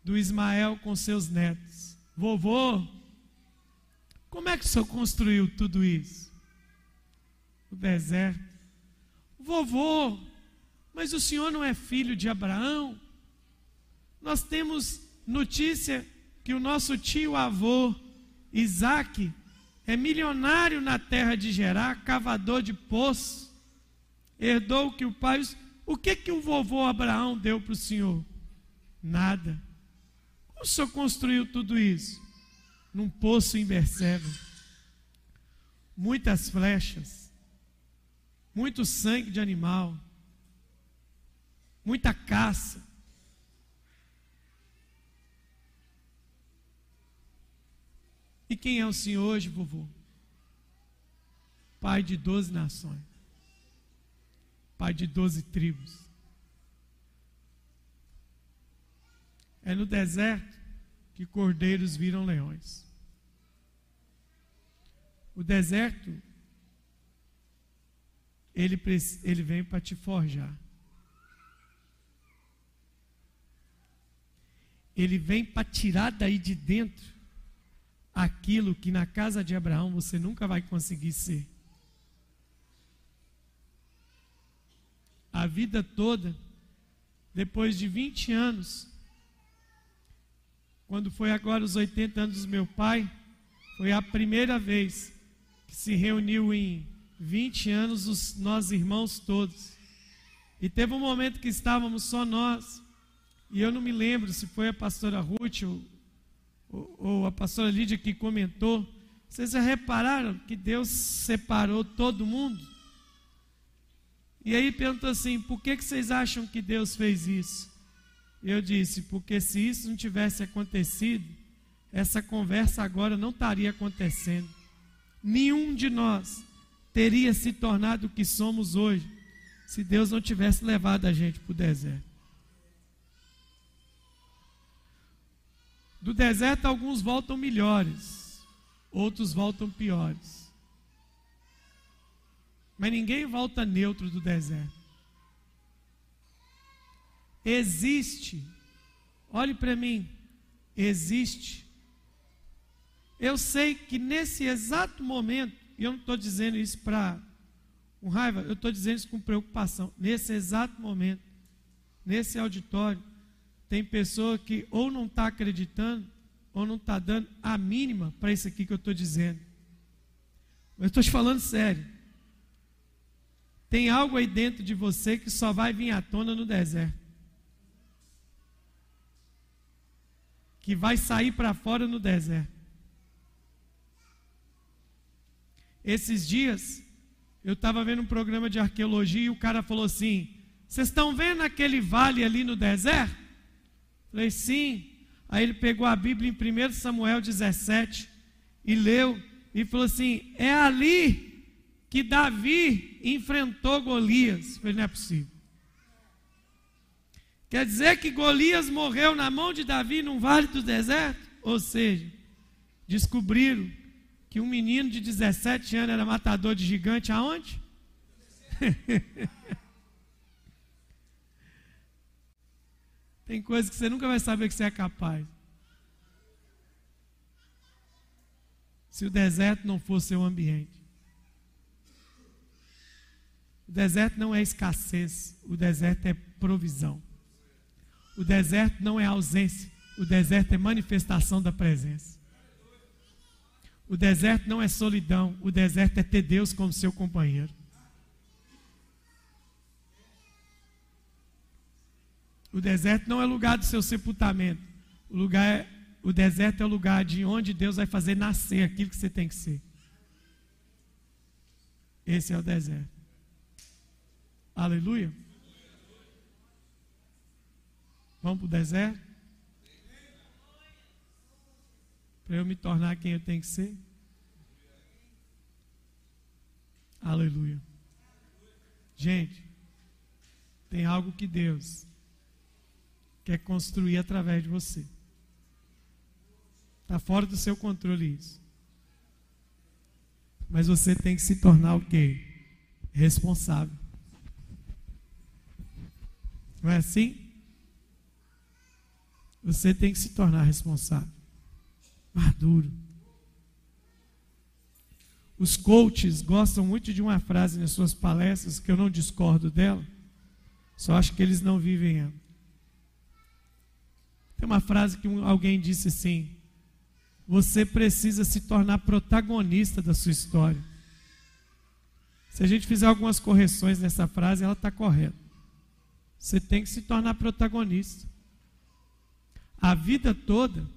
do Ismael com seus netos. Vovô, como é que o senhor construiu tudo isso? No deserto. Vovô, mas o senhor não é filho de Abraão? Nós temos notícia que o nosso tio avô, Isaac, é milionário na terra de Gerar, cavador de poço, herdou o que o pai. O que que o vovô Abraão deu para o senhor? Nada. Como o senhor construiu tudo isso? Num poço em Berseba. Muitas flechas, muito sangue de animal, muita caça. E quem é o Senhor hoje, vovô? Pai de doze nações, pai de doze tribos. É no deserto que cordeiros viram leões. O deserto, ele, ele vem para te forjar. ele vem para tirar daí de dentro aquilo que na casa de Abraão você nunca vai conseguir ser. A vida toda, depois de 20 anos, quando foi agora os 80 anos do meu pai, foi a primeira vez que se reuniu em 20 anos os nós irmãos todos. E teve um momento que estávamos só nós. E eu não me lembro se foi a pastora Ruth ou, ou, ou a pastora Lídia que comentou. Vocês já repararam que Deus separou todo mundo? E aí perguntou assim: por que, que vocês acham que Deus fez isso? Eu disse: porque se isso não tivesse acontecido, essa conversa agora não estaria acontecendo. Nenhum de nós teria se tornado o que somos hoje se Deus não tivesse levado a gente para o deserto. Do deserto, alguns voltam melhores, outros voltam piores. Mas ninguém volta neutro do deserto. Existe, olhe para mim, existe. Eu sei que nesse exato momento, e eu não estou dizendo isso para com raiva, eu estou dizendo isso com preocupação. Nesse exato momento, nesse auditório, tem pessoa que ou não está acreditando, ou não está dando a mínima para isso aqui que eu estou dizendo. Eu estou te falando sério. Tem algo aí dentro de você que só vai vir à tona no deserto. que vai sair para fora no deserto. Esses dias, eu estava vendo um programa de arqueologia e o cara falou assim: Vocês estão vendo aquele vale ali no deserto? Falei, sim. Aí ele pegou a Bíblia em 1 Samuel 17 e leu e falou assim: É ali que Davi enfrentou Golias. Falei, não é possível. Quer dizer que Golias morreu na mão de Davi num vale do deserto? Ou seja, descobriram que um menino de 17 anos era matador de gigante aonde? Tem coisas que você nunca vai saber que você é capaz. Se o deserto não for seu ambiente. O deserto não é escassez, o deserto é provisão. O deserto não é ausência, o deserto é manifestação da presença. O deserto não é solidão, o deserto é ter Deus como seu companheiro. O deserto não é lugar do seu sepultamento. O, lugar é, o deserto é o lugar de onde Deus vai fazer nascer aquilo que você tem que ser. Esse é o deserto. Aleluia. Vamos para o deserto? Para eu me tornar quem eu tenho que ser? Aleluia. Gente, tem algo que Deus quer construir através de você. Está fora do seu controle isso. Mas você tem que se tornar o quê? Responsável. Não é assim? Você tem que se tornar responsável, maduro. Os coaches gostam muito de uma frase nas suas palestras que eu não discordo dela, só acho que eles não vivem ela. Tem uma frase que alguém disse assim: Você precisa se tornar protagonista da sua história. Se a gente fizer algumas correções nessa frase, ela está correta. Você tem que se tornar protagonista. A vida toda,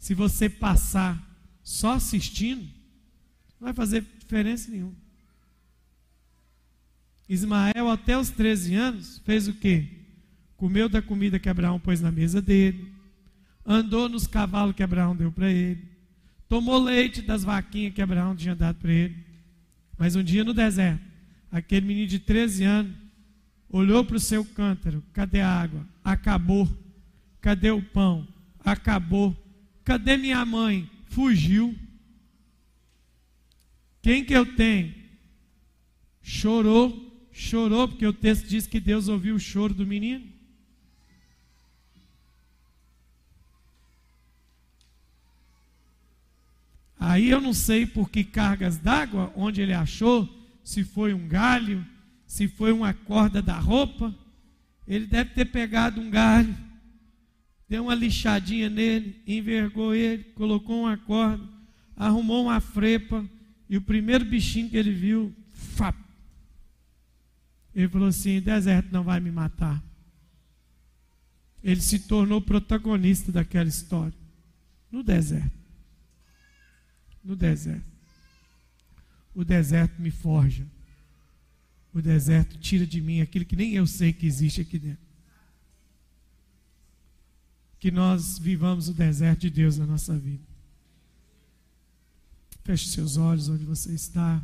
se você passar só assistindo, não vai fazer diferença nenhuma. Ismael, até os 13 anos, fez o quê? Comeu da comida que Abraão pôs na mesa dele, andou nos cavalos que Abraão deu para ele, tomou leite das vaquinhas que Abraão tinha dado para ele. Mas um dia no deserto, aquele menino de 13 anos olhou para o seu cântaro: cadê a água? Acabou. Cadê o pão? Acabou. Cadê minha mãe? Fugiu. Quem que eu tenho? Chorou. Chorou, porque o texto diz que Deus ouviu o choro do menino. Aí eu não sei por que cargas d'água, onde ele achou, se foi um galho, se foi uma corda da roupa. Ele deve ter pegado um galho deu uma lixadinha nele, envergou ele, colocou uma corda, arrumou uma frepa, e o primeiro bichinho que ele viu, fap, ele falou assim: deserto não vai me matar. Ele se tornou protagonista daquela história. No deserto. No deserto. O deserto me forja. O deserto tira de mim aquilo que nem eu sei que existe aqui dentro que nós vivamos o deserto de Deus na nossa vida. Feche seus olhos onde você está.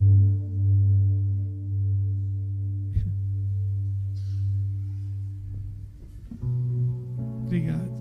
Obrigado.